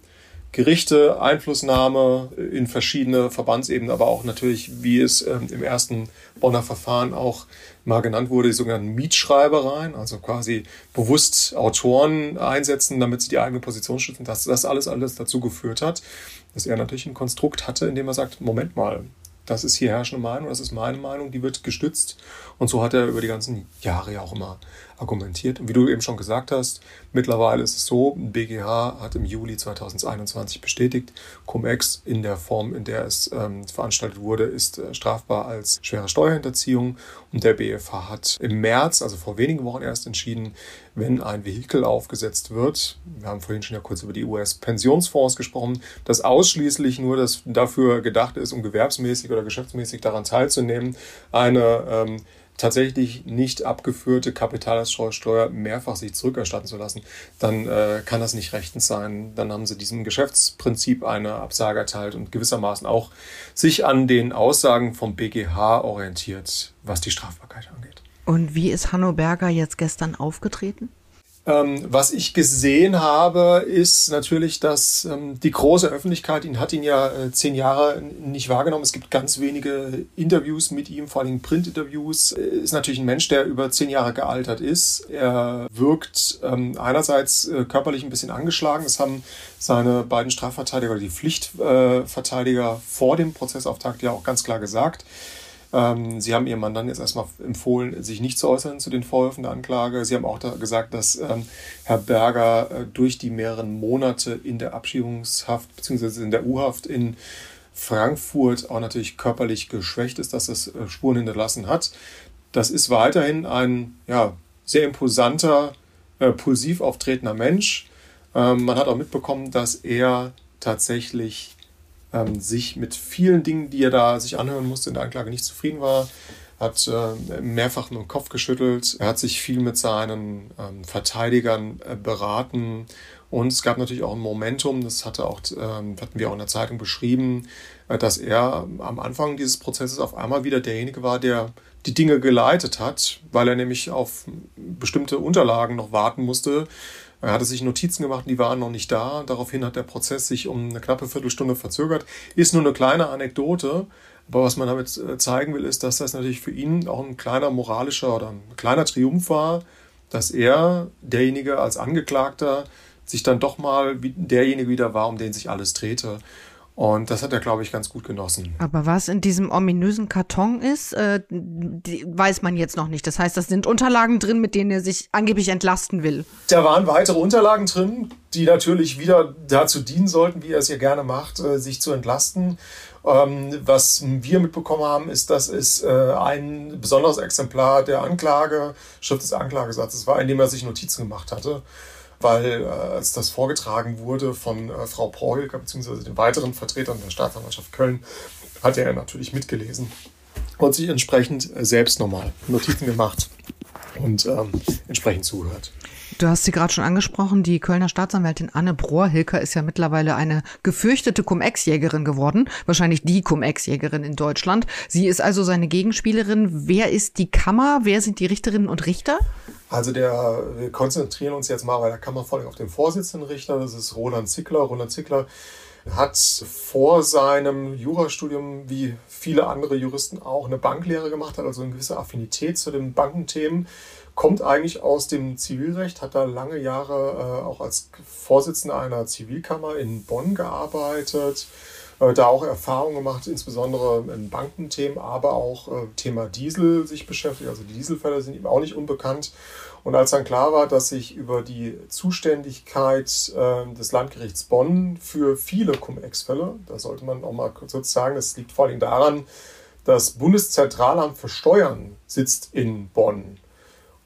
Gerichte, Einflussnahme in verschiedene Verbandsebenen, aber auch natürlich, wie es ähm, im ersten Bonner Verfahren auch mal genannt wurde, die sogenannten Mietschreibereien, also quasi bewusst Autoren einsetzen, damit sie die eigene Position schützen, dass das alles alles dazu geführt hat, dass er natürlich ein Konstrukt hatte, in dem er sagt, Moment mal, das ist hier herrschende Meinung, das ist meine Meinung, die wird gestützt. Und so hat er über die ganzen Jahre ja auch immer argumentiert. Wie du eben schon gesagt hast, mittlerweile ist es so, BGH hat im Juli 2021 bestätigt, Cum-Ex in der Form, in der es ähm, veranstaltet wurde, ist äh, strafbar als schwere Steuerhinterziehung. Und der BFH hat im März, also vor wenigen Wochen erst entschieden, wenn ein Vehikel aufgesetzt wird, wir haben vorhin schon ja kurz über die US-Pensionsfonds gesprochen, das ausschließlich nur das dafür gedacht ist, um gewerbsmäßig oder geschäftsmäßig daran teilzunehmen, eine ähm, tatsächlich nicht abgeführte Kapitalertragssteuer mehrfach sich zurückerstatten zu lassen, dann äh, kann das nicht rechtens sein. Dann haben sie diesem Geschäftsprinzip eine Absage erteilt und gewissermaßen auch sich an den Aussagen vom BGH orientiert, was die Strafbarkeit angeht. Und wie ist Hanno Berger jetzt gestern aufgetreten? Ähm, was ich gesehen habe, ist natürlich, dass ähm, die große Öffentlichkeit, ihn hat ihn ja äh, zehn Jahre nicht wahrgenommen. Es gibt ganz wenige Interviews mit ihm, vor allem Print-Interviews. Äh, ist natürlich ein Mensch, der über zehn Jahre gealtert ist. Er wirkt ähm, einerseits äh, körperlich ein bisschen angeschlagen. Das haben seine beiden Strafverteidiger oder die Pflichtverteidiger vor dem Prozessauftakt ja auch ganz klar gesagt. Ähm, Sie haben Ihrem Mandanten jetzt erstmal empfohlen, sich nicht zu äußern zu den Vorwürfen der Anklage. Sie haben auch da gesagt, dass ähm, Herr Berger äh, durch die mehreren Monate in der Abschiebungshaft bzw. in der U-Haft in Frankfurt auch natürlich körperlich geschwächt ist, dass es äh, Spuren hinterlassen hat. Das ist weiterhin ein ja, sehr imposanter, äh, pulsiv auftretender Mensch. Ähm, man hat auch mitbekommen, dass er tatsächlich ähm, sich mit vielen Dingen, die er da sich anhören musste, in der Anklage nicht zufrieden war, hat äh, mehrfach nur den Kopf geschüttelt. Er hat sich viel mit seinen ähm, Verteidigern äh, beraten und es gab natürlich auch ein Momentum, das hatte auch, ähm, hatten wir auch in der Zeitung beschrieben, äh, dass er am Anfang dieses Prozesses auf einmal wieder derjenige war, der die Dinge geleitet hat, weil er nämlich auf bestimmte Unterlagen noch warten musste, er hatte sich Notizen gemacht, die waren noch nicht da. Daraufhin hat der Prozess sich um eine knappe Viertelstunde verzögert. Ist nur eine kleine Anekdote. Aber was man damit äh, zeigen will, ist, dass das natürlich für ihn auch ein kleiner moralischer oder ein kleiner Triumph war, dass er, derjenige als Angeklagter, sich dann doch mal derjenige wieder war, um den sich alles drehte. Und das hat er, glaube ich, ganz gut genossen. Aber was in diesem ominösen Karton ist, äh, die, weiß man jetzt noch nicht. Das heißt, das sind Unterlagen drin, mit denen er sich angeblich entlasten will. Da waren weitere Unterlagen drin, die natürlich wieder dazu dienen sollten, wie er es ja gerne macht, äh, sich zu entlasten. Ähm, was wir mitbekommen haben, ist, dass es äh, ein besonderes Exemplar der Anklage, Schrift des Anklagesatzes war, in dem er sich Notizen gemacht hatte weil äh, als das vorgetragen wurde von äh, Frau Prohilker bzw. den weiteren Vertretern der Staatsanwaltschaft Köln, hat er natürlich mitgelesen und sich entsprechend äh, selbst nochmal Notizen gemacht und ähm, entsprechend zugehört. Du hast sie gerade schon angesprochen, die Kölner Staatsanwältin Anne Brohr-Hilker ist ja mittlerweile eine gefürchtete Cum-Ex-Jägerin geworden, wahrscheinlich die Cum-Ex-Jägerin in Deutschland. Sie ist also seine Gegenspielerin. Wer ist die Kammer? Wer sind die Richterinnen und Richter? Also der, wir konzentrieren uns jetzt mal bei der Kammer vor allem auf den Vorsitzenden Richter, das ist Roland Zickler. Roland Zickler hat vor seinem Jurastudium, wie viele andere Juristen auch, eine Banklehre gemacht, hat also eine gewisse Affinität zu den Bankenthemen kommt eigentlich aus dem Zivilrecht, hat da lange Jahre äh, auch als Vorsitzender einer Zivilkammer in Bonn gearbeitet, äh, da auch Erfahrungen gemacht, insbesondere in Bankenthemen, aber auch äh, Thema Diesel sich beschäftigt. Also die Dieselfälle sind ihm auch nicht unbekannt. Und als dann klar war, dass sich über die Zuständigkeit äh, des Landgerichts Bonn für viele Cum-Ex-Fälle, da sollte man auch mal kurz sagen, das liegt vor allem daran, das Bundeszentralamt für Steuern sitzt in Bonn.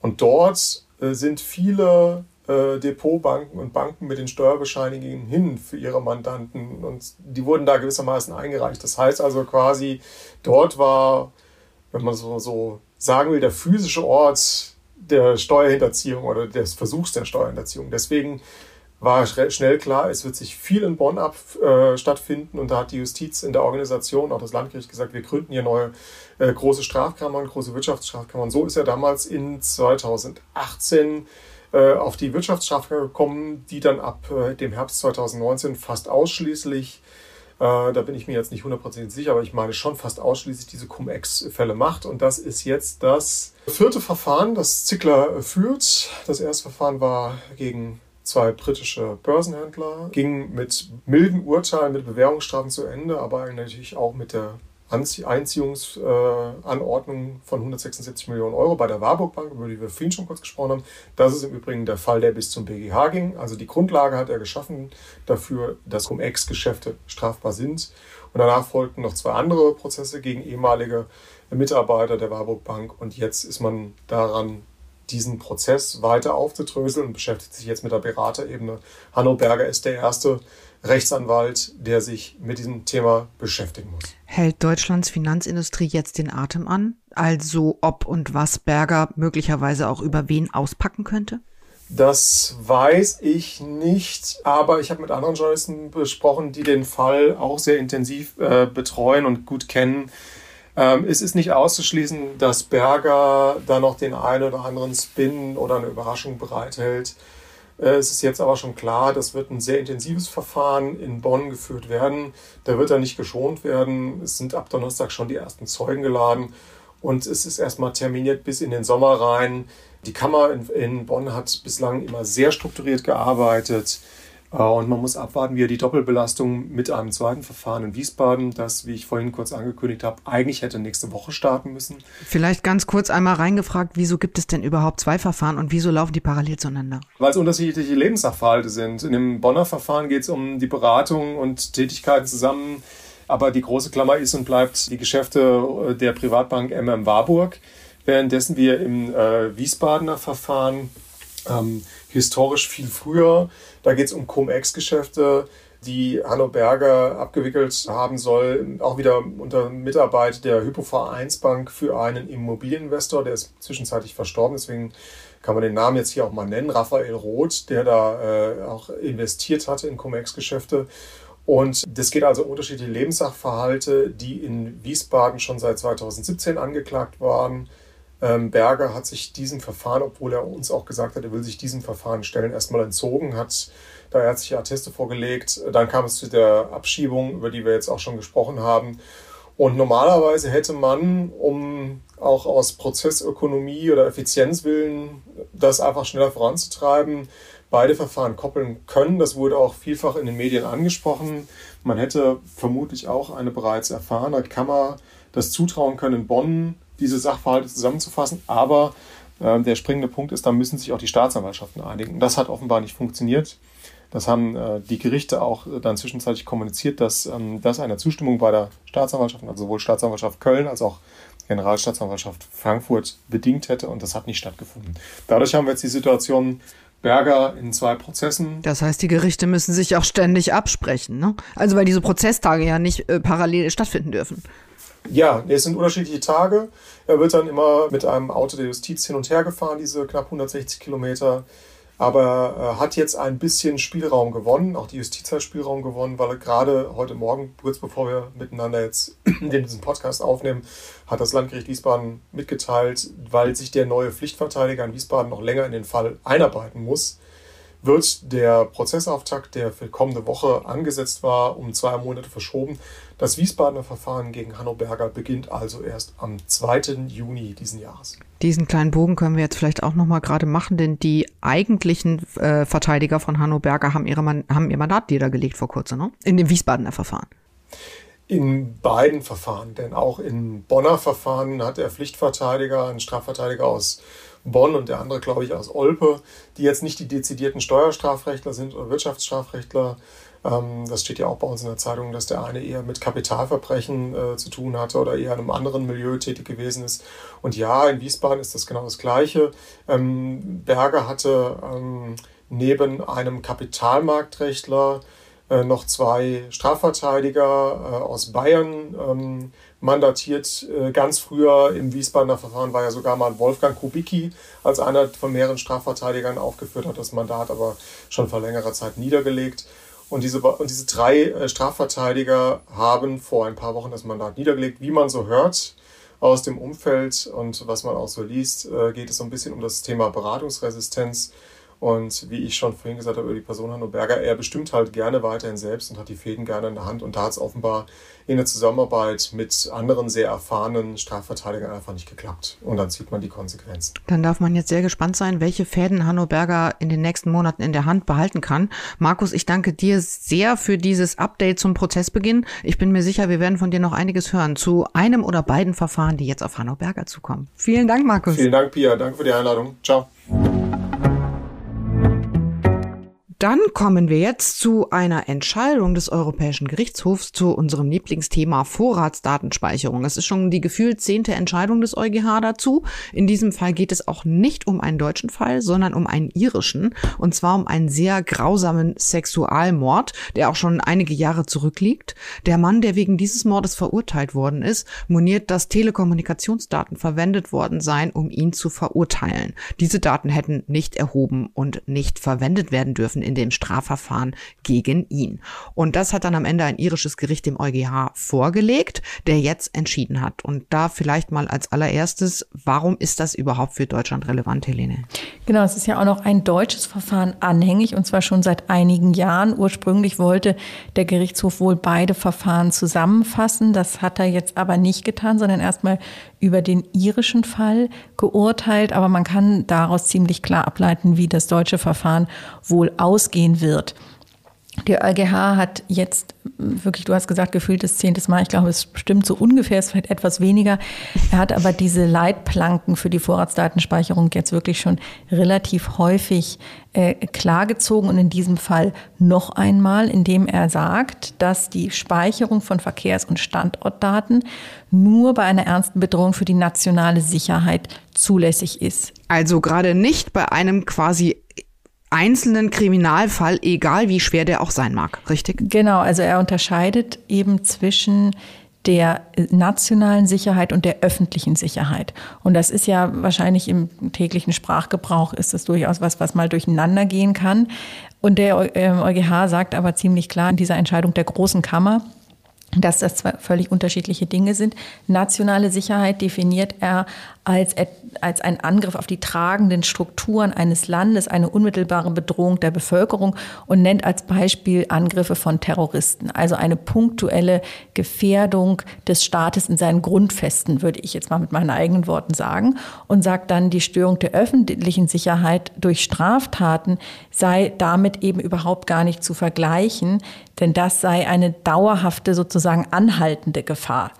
Und dort äh, sind viele äh, Depotbanken und Banken mit den Steuerbescheinigungen hin für ihre Mandanten und die wurden da gewissermaßen eingereicht. Das heißt also quasi, dort war, wenn man so, so sagen will, der physische Ort der Steuerhinterziehung oder des Versuchs der Steuerhinterziehung. Deswegen war schnell klar, es wird sich viel in Bonn ab, äh, stattfinden und da hat die Justiz in der Organisation, auch das Landgericht gesagt, wir gründen hier neue äh, große Strafkammern, große Wirtschaftsstrafkammern. So ist er damals in 2018 äh, auf die Wirtschaftsstrafkammer gekommen, die dann ab äh, dem Herbst 2019 fast ausschließlich da bin ich mir jetzt nicht hundertprozentig sicher, aber ich meine schon fast ausschließlich diese Cum-Ex-Fälle macht. Und das ist jetzt das vierte Verfahren, das Zickler führt. Das erste Verfahren war gegen zwei britische Börsenhändler, ging mit milden Urteilen, mit Bewährungsstrafen zu Ende, aber natürlich auch mit der Einziehungsanordnung von 176 Millionen Euro bei der Warburg Bank, über die wir vorhin schon kurz gesprochen haben. Das ist im Übrigen der Fall, der bis zum BGH ging. Also die Grundlage hat er geschaffen dafür, dass Cum-Ex-Geschäfte strafbar sind. Und danach folgten noch zwei andere Prozesse gegen ehemalige Mitarbeiter der Warburg Bank. Und jetzt ist man daran, diesen Prozess weiter aufzudröseln und beschäftigt sich jetzt mit der Beraterebene. Hanno Berger ist der erste Rechtsanwalt, der sich mit diesem Thema beschäftigen muss. Hält Deutschlands Finanzindustrie jetzt den Atem an? Also ob und was Berger möglicherweise auch über wen auspacken könnte? Das weiß ich nicht, aber ich habe mit anderen Journalisten besprochen, die den Fall auch sehr intensiv äh, betreuen und gut kennen. Ähm, es ist nicht auszuschließen, dass Berger da noch den einen oder anderen Spin oder eine Überraschung bereithält. Äh, es ist jetzt aber schon klar, das wird ein sehr intensives Verfahren in Bonn geführt werden. Da wird er nicht geschont werden. Es sind ab Donnerstag schon die ersten Zeugen geladen und es ist erstmal terminiert bis in den Sommer rein. Die Kammer in, in Bonn hat bislang immer sehr strukturiert gearbeitet. Äh, und man muss abwarten, wie er die Doppelbelastung mit einem zweiten Verfahren in Wiesbaden, das, wie ich vorhin kurz angekündigt habe, eigentlich hätte nächste Woche starten müssen. Vielleicht ganz kurz einmal reingefragt, wieso gibt es denn überhaupt zwei Verfahren und wieso laufen die parallel zueinander? Weil es unterschiedliche Lebenssachverhalte sind. In dem Bonner Verfahren geht es um die Beratung und Tätigkeiten zusammen. Aber die große Klammer ist und bleibt die Geschäfte äh, der Privatbank MM Warburg, währenddessen wir im äh, Wiesbadener Verfahren ähm, historisch viel früher. Da geht es um Cum-Ex-Geschäfte, die Hanno Berger abgewickelt haben soll, auch wieder unter Mitarbeit der Hypo-Vereinsbank Bank für einen Immobilieninvestor, der ist zwischenzeitlich verstorben, deswegen kann man den Namen jetzt hier auch mal nennen, Raphael Roth, der da äh, auch investiert hatte in Cum-Ex-Geschäfte. Und das geht also um unterschiedliche Lebenssachverhalte, die in Wiesbaden schon seit 2017 angeklagt waren Berger hat sich diesem Verfahren, obwohl er uns auch gesagt hat, er will sich diesem Verfahren stellen, erstmal entzogen, hat da ärztliche Atteste vorgelegt. Dann kam es zu der Abschiebung, über die wir jetzt auch schon gesprochen haben. Und normalerweise hätte man, um auch aus Prozessökonomie oder Effizienzwillen das einfach schneller voranzutreiben, beide Verfahren koppeln können. Das wurde auch vielfach in den Medien angesprochen. Man hätte vermutlich auch eine bereits erfahrene Kammer das zutrauen können, in Bonn diese Sachverhalte zusammenzufassen. Aber äh, der springende Punkt ist, da müssen sich auch die Staatsanwaltschaften einigen. Das hat offenbar nicht funktioniert. Das haben äh, die Gerichte auch äh, dann zwischenzeitlich kommuniziert, dass ähm, das eine Zustimmung bei der Staatsanwaltschaft, also sowohl Staatsanwaltschaft Köln als auch Generalstaatsanwaltschaft Frankfurt bedingt hätte und das hat nicht stattgefunden. Dadurch haben wir jetzt die Situation Berger in zwei Prozessen. Das heißt, die Gerichte müssen sich auch ständig absprechen, ne? Also weil diese Prozesstage ja nicht äh, parallel stattfinden dürfen. Ja, es sind unterschiedliche Tage. Er wird dann immer mit einem Auto der Justiz hin und her gefahren, diese knapp 160 Kilometer. Aber er hat jetzt ein bisschen Spielraum gewonnen, auch die Justiz hat Spielraum gewonnen, weil gerade heute Morgen, kurz bevor wir miteinander jetzt [CLEARS THROAT] diesen Podcast aufnehmen, hat das Landgericht Wiesbaden mitgeteilt, weil sich der neue Pflichtverteidiger in Wiesbaden noch länger in den Fall einarbeiten muss, wird der Prozessauftakt, der für kommende Woche angesetzt war, um zwei Monate verschoben. Das Wiesbadener Verfahren gegen Hanno Berger beginnt also erst am 2. Juni diesen Jahres. Diesen kleinen Bogen können wir jetzt vielleicht auch noch mal gerade machen, denn die eigentlichen äh, Verteidiger von Hanno Berger haben, ihre Man haben ihr Mandat niedergelegt vor kurzem, ne? in dem Wiesbadener Verfahren. In beiden Verfahren, denn auch im Bonner Verfahren hat der Pflichtverteidiger, ein Strafverteidiger aus Bonn und der andere, glaube ich, aus Olpe, die jetzt nicht die dezidierten Steuerstrafrechtler sind oder Wirtschaftsstrafrechtler. Ähm, das steht ja auch bei uns in der Zeitung, dass der eine eher mit Kapitalverbrechen äh, zu tun hatte oder eher in einem anderen Milieu tätig gewesen ist. Und ja, in Wiesbaden ist das genau das Gleiche. Ähm, Berger hatte ähm, neben einem Kapitalmarktrechtler äh, noch zwei Strafverteidiger äh, aus Bayern ähm, mandatiert. Äh, ganz früher im Wiesbadener Verfahren war ja sogar mal Wolfgang Kubicki als einer von mehreren Strafverteidigern aufgeführt, hat das Mandat aber schon vor längerer Zeit niedergelegt. Und diese, und diese drei äh, Strafverteidiger haben vor ein paar Wochen das Mandat niedergelegt. Wie man so hört aus dem Umfeld und was man auch so liest, äh, geht es so ein bisschen um das Thema Beratungsresistenz. Und wie ich schon vorhin gesagt habe über die Person Hanno Berger, er bestimmt halt gerne weiterhin selbst und hat die Fäden gerne in der Hand. Und da hat es offenbar in der Zusammenarbeit mit anderen sehr erfahrenen Strafverteidigern einfach nicht geklappt. Und dann zieht man die Konsequenzen. Dann darf man jetzt sehr gespannt sein, welche Fäden Hanno Berger in den nächsten Monaten in der Hand behalten kann. Markus, ich danke dir sehr für dieses Update zum Prozessbeginn. Ich bin mir sicher, wir werden von dir noch einiges hören zu einem oder beiden Verfahren, die jetzt auf Hanno Berger zukommen. Vielen Dank, Markus. Vielen Dank, Pia. Danke für die Einladung. Ciao. Dann kommen wir jetzt zu einer Entscheidung des Europäischen Gerichtshofs zu unserem Lieblingsthema Vorratsdatenspeicherung. Es ist schon die gefühlt zehnte Entscheidung des EuGH dazu. In diesem Fall geht es auch nicht um einen deutschen Fall, sondern um einen irischen. Und zwar um einen sehr grausamen Sexualmord, der auch schon einige Jahre zurückliegt. Der Mann, der wegen dieses Mordes verurteilt worden ist, moniert, dass Telekommunikationsdaten verwendet worden seien, um ihn zu verurteilen. Diese Daten hätten nicht erhoben und nicht verwendet werden dürfen in dem Strafverfahren gegen ihn. Und das hat dann am Ende ein irisches Gericht dem EuGH vorgelegt, der jetzt entschieden hat. Und da vielleicht mal als allererstes, warum ist das überhaupt für Deutschland relevant, Helene? Genau, es ist ja auch noch ein deutsches Verfahren anhängig und zwar schon seit einigen Jahren. Ursprünglich wollte der Gerichtshof wohl beide Verfahren zusammenfassen. Das hat er jetzt aber nicht getan, sondern erstmal über den irischen Fall geurteilt. Aber man kann daraus ziemlich klar ableiten, wie das deutsche Verfahren wohl ausgehen wird. Der EuGH hat jetzt wirklich, du hast gesagt, gefühlt das zehntes Mal, ich glaube, es stimmt so ungefähr, es ist vielleicht etwas weniger. Er hat aber diese Leitplanken für die Vorratsdatenspeicherung jetzt wirklich schon relativ häufig äh, klargezogen und in diesem Fall noch einmal, indem er sagt, dass die Speicherung von Verkehrs- und Standortdaten nur bei einer ernsten Bedrohung für die nationale Sicherheit zulässig ist. Also gerade nicht bei einem quasi einzelnen Kriminalfall, egal wie schwer der auch sein mag, richtig? Genau, also er unterscheidet eben zwischen der nationalen Sicherheit und der öffentlichen Sicherheit. Und das ist ja wahrscheinlich im täglichen Sprachgebrauch ist das durchaus was, was mal durcheinander gehen kann. Und der EuGH sagt aber ziemlich klar in dieser Entscheidung der Großen Kammer, dass das zwei völlig unterschiedliche Dinge sind. Nationale Sicherheit definiert er als, als ein Angriff auf die tragenden Strukturen eines Landes, eine unmittelbare Bedrohung der Bevölkerung und nennt als Beispiel Angriffe von Terroristen. Also eine punktuelle Gefährdung des Staates in seinen Grundfesten, würde ich jetzt mal mit meinen eigenen Worten sagen. Und sagt dann, die Störung der öffentlichen Sicherheit durch Straftaten sei damit eben überhaupt gar nicht zu vergleichen, denn das sei eine dauerhafte, sozusagen anhaltende Gefahr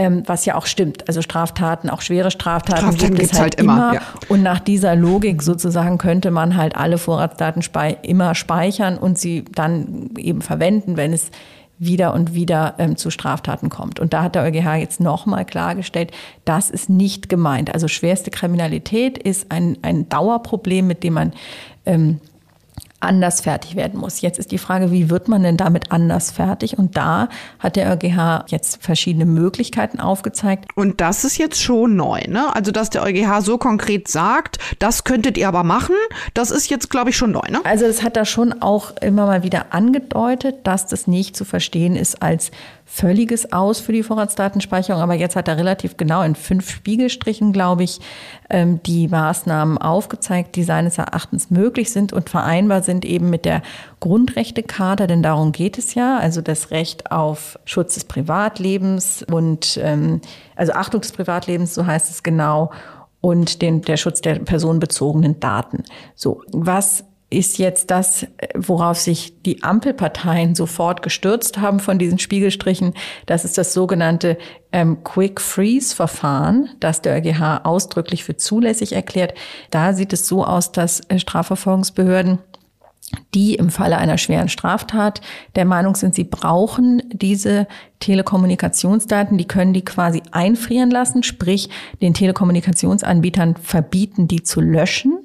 ähm, was ja auch stimmt. Also Straftaten, auch schwere Straftaten, Straftaten gibt es halt, halt, immer. Ja. Und nach dieser Logik sozusagen könnte man halt alle Vorratsdaten immer speichern und sie dann eben verwenden, wenn es wieder und wieder ähm, zu Straftaten kommt. Und da hat der EuGH jetzt nochmal klargestellt, das ist nicht gemeint. Also schwerste Kriminalität ist ein, ein Dauerproblem, mit dem man ähm, anders fertig werden muss. Jetzt ist die Frage, wie wird man denn damit anders fertig? Und da hat der EuGH jetzt verschiedene Möglichkeiten aufgezeigt. Und das ist jetzt schon neu, ne? Also, dass der EuGH so konkret sagt, das könntet ihr aber machen, das ist jetzt, glaube ich, schon neu, ne? Also, es hat da schon auch immer mal wieder angedeutet, dass das nicht zu verstehen ist als völliges Aus für die Vorratsdatenspeicherung. Aber jetzt hat er relativ genau in fünf Spiegelstrichen, glaube ich, ähm, die Maßnahmen aufgezeigt, die seines Erachtens möglich sind und vereinbar sind eben mit der Grundrechtecharta, denn darum geht es ja, also das Recht auf Schutz des Privatlebens und ähm, also Achtung des Privatlebens, so heißt es genau, und den, der Schutz der personenbezogenen Daten. So, was ist jetzt das, worauf sich die Ampelparteien sofort gestürzt haben von diesen Spiegelstrichen. Das ist das sogenannte ähm, Quick Freeze Verfahren, das der EuGH ausdrücklich für zulässig erklärt. Da sieht es so aus, dass äh, Strafverfolgungsbehörden die im Falle einer schweren Straftat der Meinung sind, sie brauchen diese Telekommunikationsdaten, die können die quasi einfrieren lassen, sprich den Telekommunikationsanbietern verbieten, die zu löschen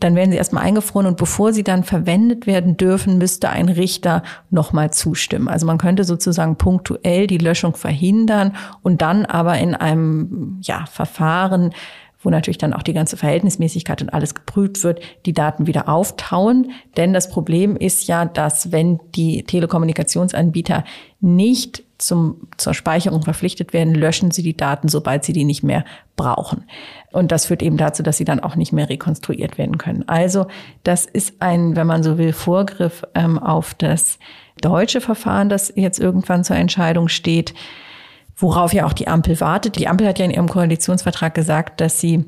dann werden sie erstmal eingefroren und bevor sie dann verwendet werden dürfen, müsste ein Richter nochmal zustimmen. Also man könnte sozusagen punktuell die Löschung verhindern und dann aber in einem ja, Verfahren wo natürlich dann auch die ganze Verhältnismäßigkeit und alles geprüft wird, die Daten wieder auftauen. Denn das Problem ist ja, dass wenn die Telekommunikationsanbieter nicht zum, zur Speicherung verpflichtet werden, löschen sie die Daten, sobald sie die nicht mehr brauchen. Und das führt eben dazu, dass sie dann auch nicht mehr rekonstruiert werden können. Also das ist ein, wenn man so will, Vorgriff ähm, auf das deutsche Verfahren, das jetzt irgendwann zur Entscheidung steht, worauf ja auch die Ampel wartet. Die Ampel hat ja in ihrem Koalitionsvertrag gesagt, dass sie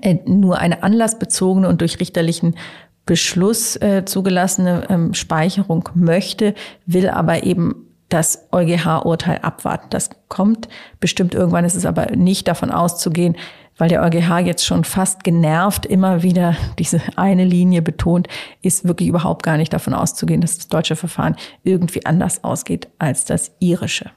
äh, nur eine anlassbezogene und durch richterlichen Beschluss äh, zugelassene ähm, Speicherung möchte, will aber eben das EuGH-Urteil abwarten. Das kommt bestimmt irgendwann, ist es aber nicht davon auszugehen, weil der EuGH jetzt schon fast genervt immer wieder diese eine Linie betont, ist wirklich überhaupt gar nicht davon auszugehen, dass das deutsche Verfahren irgendwie anders ausgeht als das irische.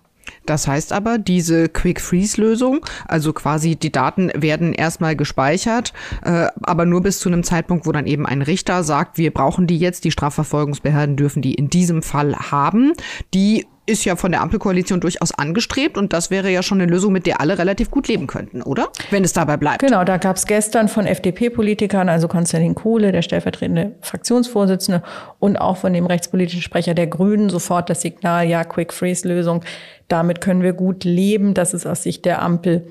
Das heißt aber, diese Quick-Freeze-Lösung, also quasi die Daten werden erstmal gespeichert, äh, aber nur bis zu einem Zeitpunkt, wo dann eben ein Richter sagt, wir brauchen die jetzt, die Strafverfolgungsbehörden dürfen die in diesem Fall haben. Die ist ja von der Ampelkoalition durchaus angestrebt und das wäre ja schon eine Lösung, mit der alle relativ gut leben könnten, oder? Wenn es dabei bleibt. Genau, da gab es gestern von FDP-Politikern, also Konstantin Kohle, der stellvertretende Fraktionsvorsitzende und auch von dem rechtspolitischen Sprecher der Grünen sofort das Signal, ja, Quick-Freeze-Lösung, damit können wir gut leben. Das ist aus Sicht der Ampel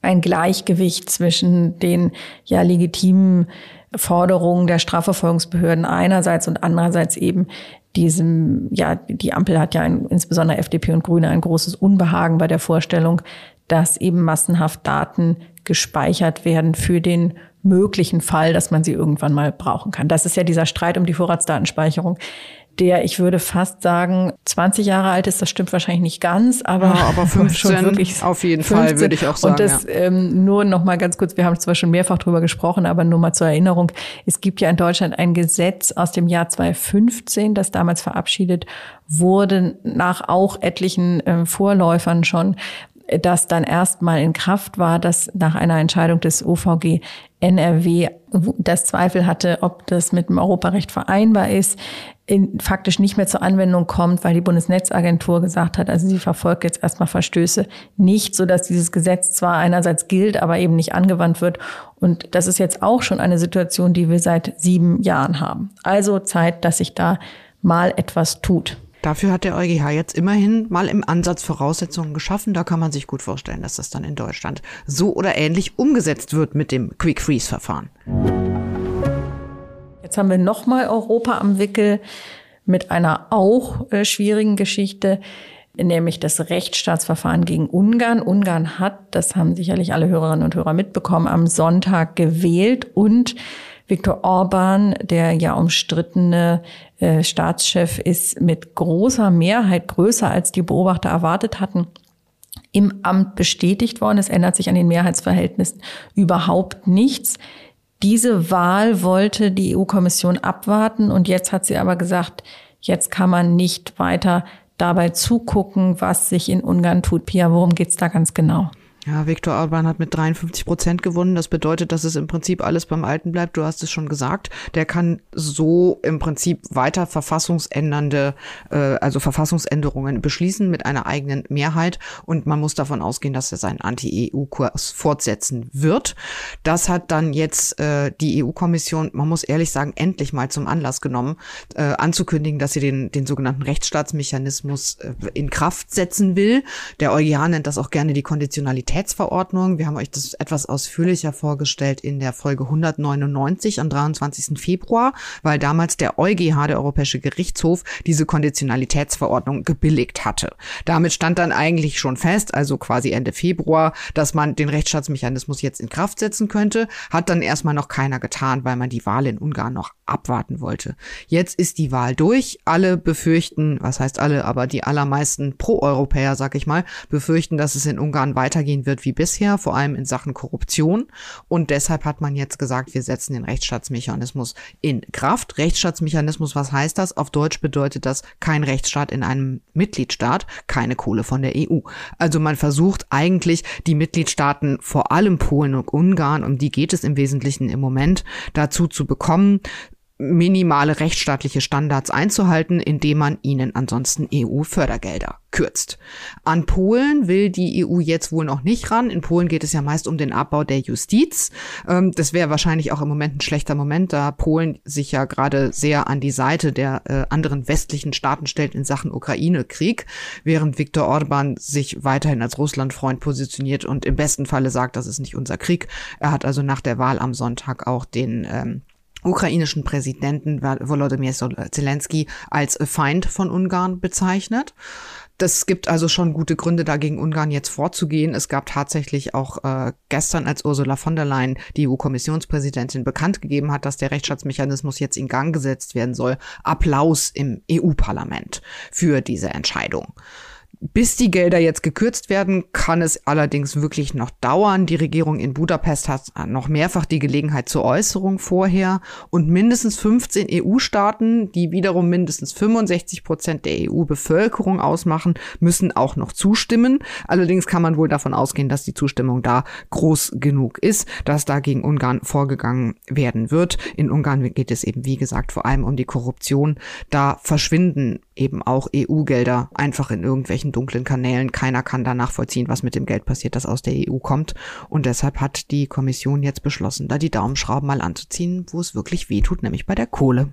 ein Gleichgewicht zwischen den ja legitimen Forderungen der Strafverfolgungsbehörden einerseits und andererseits eben diesem, ja, die Ampel hat ja ein, insbesondere FDP und Grüne ein großes Unbehagen bei der Vorstellung, dass eben massenhaft Daten gespeichert werden für den möglichen Fall, dass man sie irgendwann mal brauchen kann. Das ist ja dieser Streit um die Vorratsdatenspeicherung, der, ich würde fast sagen, 20 Jahre alt ist. Das stimmt wahrscheinlich nicht ganz, aber, ja, aber [LAUGHS] 15 schon wirklich auf jeden 15. Fall, würde ich auch sagen. Und das ja. ähm, nur noch mal ganz kurz, wir haben zwar schon mehrfach drüber gesprochen, aber nur mal zur Erinnerung. Es gibt ja in Deutschland ein Gesetz aus dem Jahr 2015, das damals verabschiedet wurde, nach auch etlichen äh, Vorläufern schon, das dann erstmal in Kraft war, dass nach einer Entscheidung des OVG NRW das Zweifel hatte, ob das mit dem Europarecht vereinbar ist, in, faktisch nicht mehr zur Anwendung kommt, weil die Bundesnetzagentur gesagt hat, also sie verfolgt jetzt erstmal Verstöße nicht, so dass dieses Gesetz zwar einerseits gilt, aber eben nicht angewandt wird. Und das ist jetzt auch schon eine Situation, die wir seit sieben Jahren haben. Also Zeit, dass sich da mal etwas tut. Dafür hat der EuGH jetzt immerhin mal im Ansatz Voraussetzungen geschaffen. Da kann man sich gut vorstellen, dass das dann in Deutschland so oder ähnlich umgesetzt wird mit dem Quick Freeze Verfahren. Jetzt haben wir nochmal Europa am Wickel mit einer auch äh, schwierigen Geschichte, nämlich das Rechtsstaatsverfahren gegen Ungarn. Ungarn hat, das haben sicherlich alle Hörerinnen und Hörer mitbekommen, am Sonntag gewählt und Viktor Orban, der ja umstrittene äh, Staatschef ist, mit großer Mehrheit, größer als die Beobachter erwartet hatten, im Amt bestätigt worden. Es ändert sich an den Mehrheitsverhältnissen überhaupt nichts. Diese Wahl wollte die EU-Kommission abwarten und jetzt hat sie aber gesagt, jetzt kann man nicht weiter dabei zugucken, was sich in Ungarn tut. Pia, worum geht's da ganz genau? Ja, Viktor Orban hat mit 53 Prozent gewonnen. Das bedeutet, dass es im Prinzip alles beim Alten bleibt. Du hast es schon gesagt. Der kann so im Prinzip weiter verfassungsändernde, äh, also Verfassungsänderungen beschließen mit einer eigenen Mehrheit. Und man muss davon ausgehen, dass er seinen Anti-EU-Kurs fortsetzen wird. Das hat dann jetzt äh, die EU-Kommission, man muss ehrlich sagen, endlich mal zum Anlass genommen, äh, anzukündigen, dass sie den, den sogenannten Rechtsstaatsmechanismus äh, in Kraft setzen will. Der EuGH nennt das auch gerne die Konditionalität Mobilitätsverordnung. Wir haben euch das etwas ausführlicher vorgestellt in der Folge 199 am 23. Februar, weil damals der EuGH, der Europäische Gerichtshof, diese Konditionalitätsverordnung gebilligt hatte. Damit stand dann eigentlich schon fest, also quasi Ende Februar, dass man den Rechtsstaatsmechanismus jetzt in Kraft setzen könnte. Hat dann erstmal noch keiner getan, weil man die Wahl in Ungarn noch abwarten wollte. Jetzt ist die Wahl durch. Alle befürchten, was heißt alle, aber die allermeisten Pro-Europäer, sag ich mal, befürchten, dass es in Ungarn weitergehen wird wie bisher, vor allem in Sachen Korruption. Und deshalb hat man jetzt gesagt, wir setzen den Rechtsstaatsmechanismus in Kraft. Rechtsstaatsmechanismus, was heißt das? Auf Deutsch bedeutet das kein Rechtsstaat in einem Mitgliedstaat, keine Kohle von der EU. Also man versucht eigentlich die Mitgliedstaaten, vor allem Polen und Ungarn, um die geht es im Wesentlichen im Moment, dazu zu bekommen, minimale rechtsstaatliche Standards einzuhalten, indem man ihnen ansonsten EU-Fördergelder kürzt. An Polen will die EU jetzt wohl noch nicht ran. In Polen geht es ja meist um den Abbau der Justiz. Ähm, das wäre wahrscheinlich auch im Moment ein schlechter Moment, da Polen sich ja gerade sehr an die Seite der äh, anderen westlichen Staaten stellt in Sachen Ukraine-Krieg, während Viktor Orban sich weiterhin als Russlandfreund positioniert und im besten Falle sagt, das ist nicht unser Krieg. Er hat also nach der Wahl am Sonntag auch den ähm, ukrainischen Präsidenten Volodymyr Zelensky als Feind von Ungarn bezeichnet. Das gibt also schon gute Gründe, dagegen Ungarn jetzt vorzugehen. Es gab tatsächlich auch äh, gestern, als Ursula von der Leyen, die EU-Kommissionspräsidentin, bekannt gegeben hat, dass der Rechtsstaatsmechanismus jetzt in Gang gesetzt werden soll, Applaus im EU-Parlament für diese Entscheidung. Bis die Gelder jetzt gekürzt werden, kann es allerdings wirklich noch dauern. Die Regierung in Budapest hat noch mehrfach die Gelegenheit zur Äußerung vorher und mindestens 15 EU-Staaten, die wiederum mindestens 65 Prozent der EU-Bevölkerung ausmachen, müssen auch noch zustimmen. Allerdings kann man wohl davon ausgehen, dass die Zustimmung da groß genug ist, dass da gegen Ungarn vorgegangen werden wird. In Ungarn geht es eben, wie gesagt, vor allem um die Korruption. Da verschwinden eben auch EU-Gelder einfach in irgendwelchen dunklen Kanälen. Keiner kann da nachvollziehen, was mit dem Geld passiert, das aus der EU kommt. Und deshalb hat die Kommission jetzt beschlossen, da die Daumenschrauben mal anzuziehen, wo es wirklich weh tut, nämlich bei der Kohle.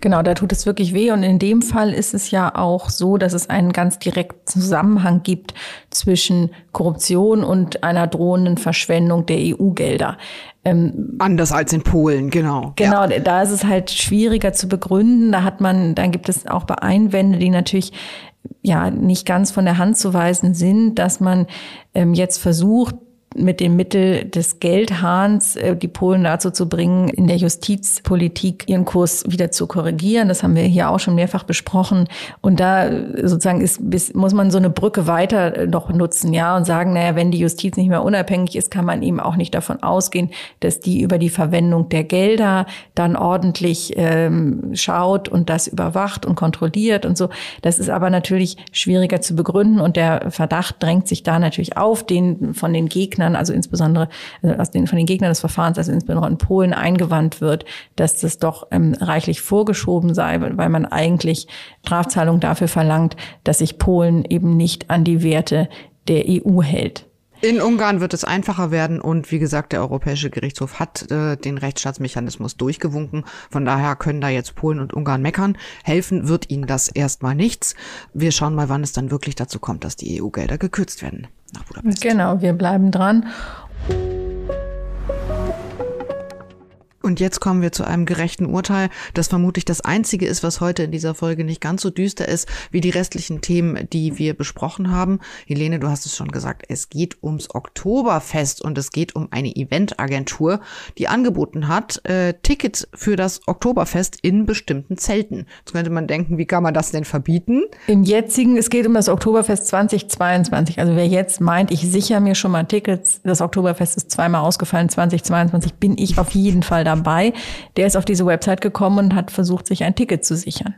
Genau, da tut es wirklich weh. Und in dem Fall ist es ja auch so, dass es einen ganz direkten Zusammenhang gibt zwischen Korruption und einer drohenden Verschwendung der EU-Gelder. Ähm, Anders als in Polen, genau. Genau, ja. da ist es halt schwieriger zu begründen. Da hat man, dann gibt es auch Einwände, die natürlich ja nicht ganz von der Hand zu weisen sind, dass man ähm, jetzt versucht, mit dem Mittel des Geldhahns äh, die Polen dazu zu bringen, in der Justizpolitik ihren Kurs wieder zu korrigieren. Das haben wir hier auch schon mehrfach besprochen. Und da sozusagen ist, muss man so eine Brücke weiter noch nutzen, ja, und sagen, naja, wenn die Justiz nicht mehr unabhängig ist, kann man eben auch nicht davon ausgehen, dass die über die Verwendung der Gelder dann ordentlich ähm, schaut und das überwacht und kontrolliert und so. Das ist aber natürlich schwieriger zu begründen und der Verdacht drängt sich da natürlich auf, den von den Gegnern, also insbesondere also aus den, von den Gegnern des Verfahrens, also insbesondere in Polen eingewandt wird, dass das doch ähm, reichlich vorgeschoben sei, weil man eigentlich Strafzahlung dafür verlangt, dass sich Polen eben nicht an die Werte der EU hält. In Ungarn wird es einfacher werden und wie gesagt, der Europäische Gerichtshof hat äh, den Rechtsstaatsmechanismus durchgewunken. Von daher können da jetzt Polen und Ungarn meckern. Helfen wird ihnen das erstmal nichts. Wir schauen mal, wann es dann wirklich dazu kommt, dass die EU-Gelder gekürzt werden nach Budapest. Genau, wir bleiben dran. Und jetzt kommen wir zu einem gerechten Urteil, das vermutlich das einzige ist, was heute in dieser Folge nicht ganz so düster ist wie die restlichen Themen, die wir besprochen haben. Helene, du hast es schon gesagt, es geht ums Oktoberfest und es geht um eine Eventagentur, die angeboten hat, äh, Tickets für das Oktoberfest in bestimmten Zelten. Jetzt könnte man denken, wie kann man das denn verbieten? Im jetzigen, es geht um das Oktoberfest 2022. Also wer jetzt meint, ich sichere mir schon mal Tickets, das Oktoberfest ist zweimal ausgefallen, 2022 bin ich auf jeden Fall da dabei, der ist auf diese Website gekommen und hat versucht, sich ein Ticket zu sichern.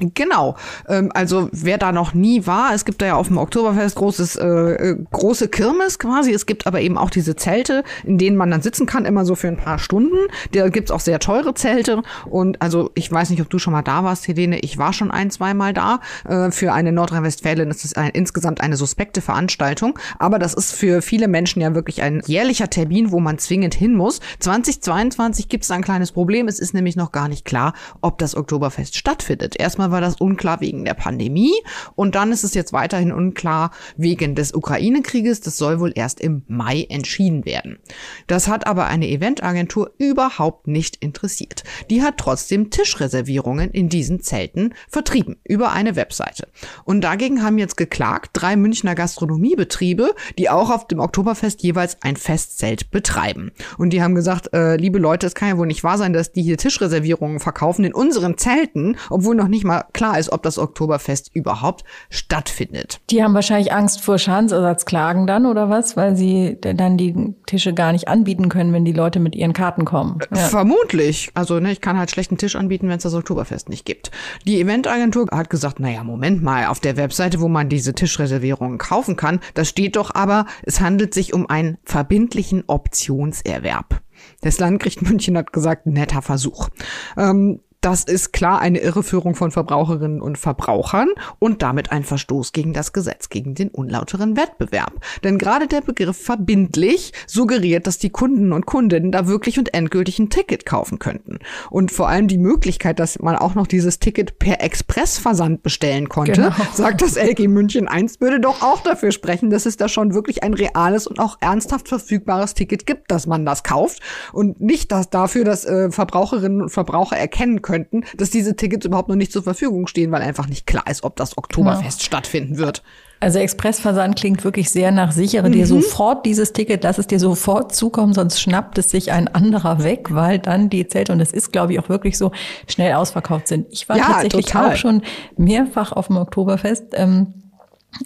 Genau. Ähm, also wer da noch nie war, es gibt da ja auf dem Oktoberfest großes, äh, äh, große Kirmes quasi. Es gibt aber eben auch diese Zelte, in denen man dann sitzen kann, immer so für ein paar Stunden. Da gibt's auch sehr teure Zelte. Und also ich weiß nicht, ob du schon mal da warst, Helene. Ich war schon ein, zweimal da. Äh, für eine Nordrhein-Westfalen ist es ein, insgesamt eine suspekte Veranstaltung. Aber das ist für viele Menschen ja wirklich ein jährlicher Termin, wo man zwingend hin muss. 2022 gibt's da ein kleines Problem. Es ist nämlich noch gar nicht klar, ob das Oktoberfest stattfindet. Erstmal war das unklar wegen der Pandemie und dann ist es jetzt weiterhin unklar wegen des Ukraine-Krieges. Das soll wohl erst im Mai entschieden werden. Das hat aber eine Eventagentur überhaupt nicht interessiert. Die hat trotzdem Tischreservierungen in diesen Zelten vertrieben über eine Webseite. Und dagegen haben jetzt geklagt drei Münchner Gastronomiebetriebe, die auch auf dem Oktoberfest jeweils ein Festzelt betreiben. Und die haben gesagt, äh, liebe Leute, es kann ja wohl nicht wahr sein, dass die hier Tischreservierungen verkaufen in unseren Zelten, obwohl noch nicht mal klar ist, ob das Oktoberfest überhaupt stattfindet. Die haben wahrscheinlich Angst vor Schadensersatzklagen dann oder was, weil sie dann die Tische gar nicht anbieten können, wenn die Leute mit ihren Karten kommen. Ja. Vermutlich. Also ne, ich kann halt schlechten Tisch anbieten, wenn es das Oktoberfest nicht gibt. Die Eventagentur hat gesagt, naja, Moment mal, auf der Webseite, wo man diese Tischreservierungen kaufen kann, da steht doch aber, es handelt sich um einen verbindlichen Optionserwerb. Das Landgericht München hat gesagt, netter Versuch. Ähm, das ist klar eine Irreführung von Verbraucherinnen und Verbrauchern und damit ein Verstoß gegen das Gesetz, gegen den unlauteren Wettbewerb. Denn gerade der Begriff verbindlich suggeriert, dass die Kunden und Kundinnen da wirklich und endgültig ein Ticket kaufen könnten. Und vor allem die Möglichkeit, dass man auch noch dieses Ticket per Expressversand bestellen konnte, genau. sagt das LG München 1, würde doch auch dafür sprechen, dass es da schon wirklich ein reales und auch ernsthaft verfügbares Ticket gibt, dass man das kauft und nicht dass dafür, dass äh, Verbraucherinnen und Verbraucher erkennen können, könnten, dass diese Tickets überhaupt noch nicht zur Verfügung stehen, weil einfach nicht klar ist, ob das Oktoberfest genau. stattfinden wird. Also Expressversand klingt wirklich sehr nach sichere mhm. dir sofort dieses Ticket, lass es dir sofort zukommen, sonst schnappt es sich ein anderer weg, weil dann die Zelte, und es ist, glaube ich, auch wirklich so, schnell ausverkauft sind. Ich war ja, tatsächlich total. auch schon mehrfach auf dem Oktoberfest. Ähm,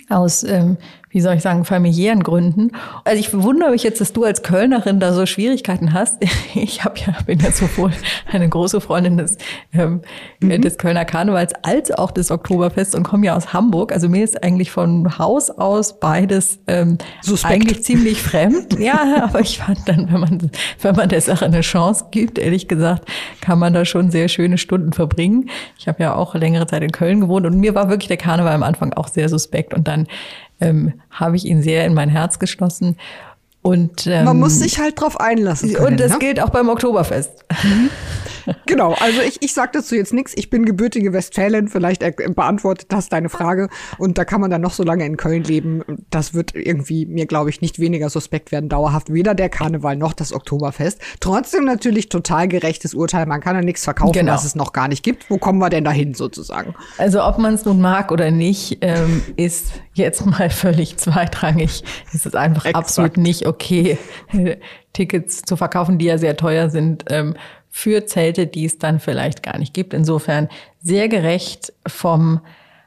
aus ähm, wie soll ich sagen, familiären Gründen. Also ich wundere mich jetzt, dass du als Kölnerin da so Schwierigkeiten hast. [LAUGHS] Ich habe ja, bin ja sowohl eine große Freundin des, ähm, mhm. des Kölner Karnevals als auch des Oktoberfests und komme ja aus Hamburg. Also mir ist eigentlich von Haus aus beides ähm, eigentlich ziemlich fremd. [LAUGHS] Ja, aber ich fand dann, wenn man, wenn man der Sache eine Chance gibt, ehrlich gesagt, kann man da schon sehr schöne Stunden verbringen. Ich habe ja auch längere Zeit in Köln gewohnt und mir war wirklich der Karneval am Anfang auch sehr suspekt und dann ähm, habe ich ihn sehr in mein Herz geschlossen. Und, ähm, Man muss sich halt drauf einlassen können. Und das ne? gilt auch beim Oktoberfest. Mhm. Genau, also ich, ich sage dazu jetzt nichts. Ich bin gebürtige Westfälin. Vielleicht beantwortet das deine Frage. Und da kann man dann noch so lange in Köln leben. Das wird irgendwie mir, glaube ich, nicht weniger suspekt werden, dauerhaft. Weder der Karneval noch das Oktoberfest. Trotzdem natürlich total gerechtes Urteil. Man kann ja nichts verkaufen, genau. was es noch gar nicht gibt. Wo kommen wir denn dahin sozusagen? Also ob man es nun mag oder nicht, ähm, ist jetzt mal [LAUGHS] völlig zweitrangig. Es ist einfach Exakt. absolut nicht okay, [LAUGHS] Tickets zu verkaufen, die ja sehr teuer sind. Ähm, für Zelte, die es dann vielleicht gar nicht gibt. Insofern sehr gerecht vom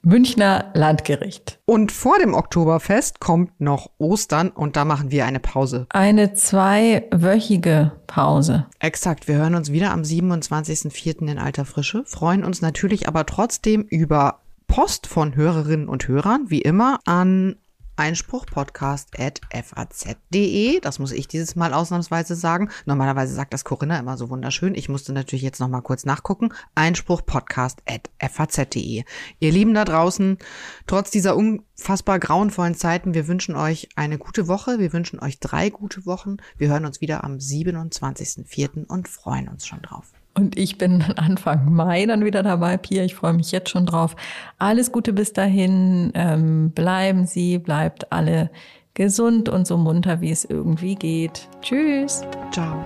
Münchner Landgericht. Und vor dem Oktoberfest kommt noch Ostern und da machen wir eine Pause. Eine zweiwöchige Pause. Exakt. Wir hören uns wieder am 27.04. in alter Frische, freuen uns natürlich aber trotzdem über Post von Hörerinnen und Hörern, wie immer, an einspruchpodcast.faz.de. Das muss ich dieses Mal ausnahmsweise sagen. Normalerweise sagt das Corinna immer so wunderschön. Ich musste natürlich jetzt noch mal kurz nachgucken. Einspruchpodcast.faz.de. Ihr Lieben da draußen, trotz dieser unfassbar grauenvollen Zeiten, wir wünschen euch eine gute Woche. Wir wünschen euch drei gute Wochen. Wir hören uns wieder am 27.04. und freuen uns schon drauf. Und ich bin [LAUGHS] Anfang Mai dann wieder dabei, Pia. Ich freue mich jetzt schon drauf. Alles Gute bis dahin. Ähm, bleiben Sie, bleibt alle gesund und so munter, wie es irgendwie geht. Tschüss. Ciao.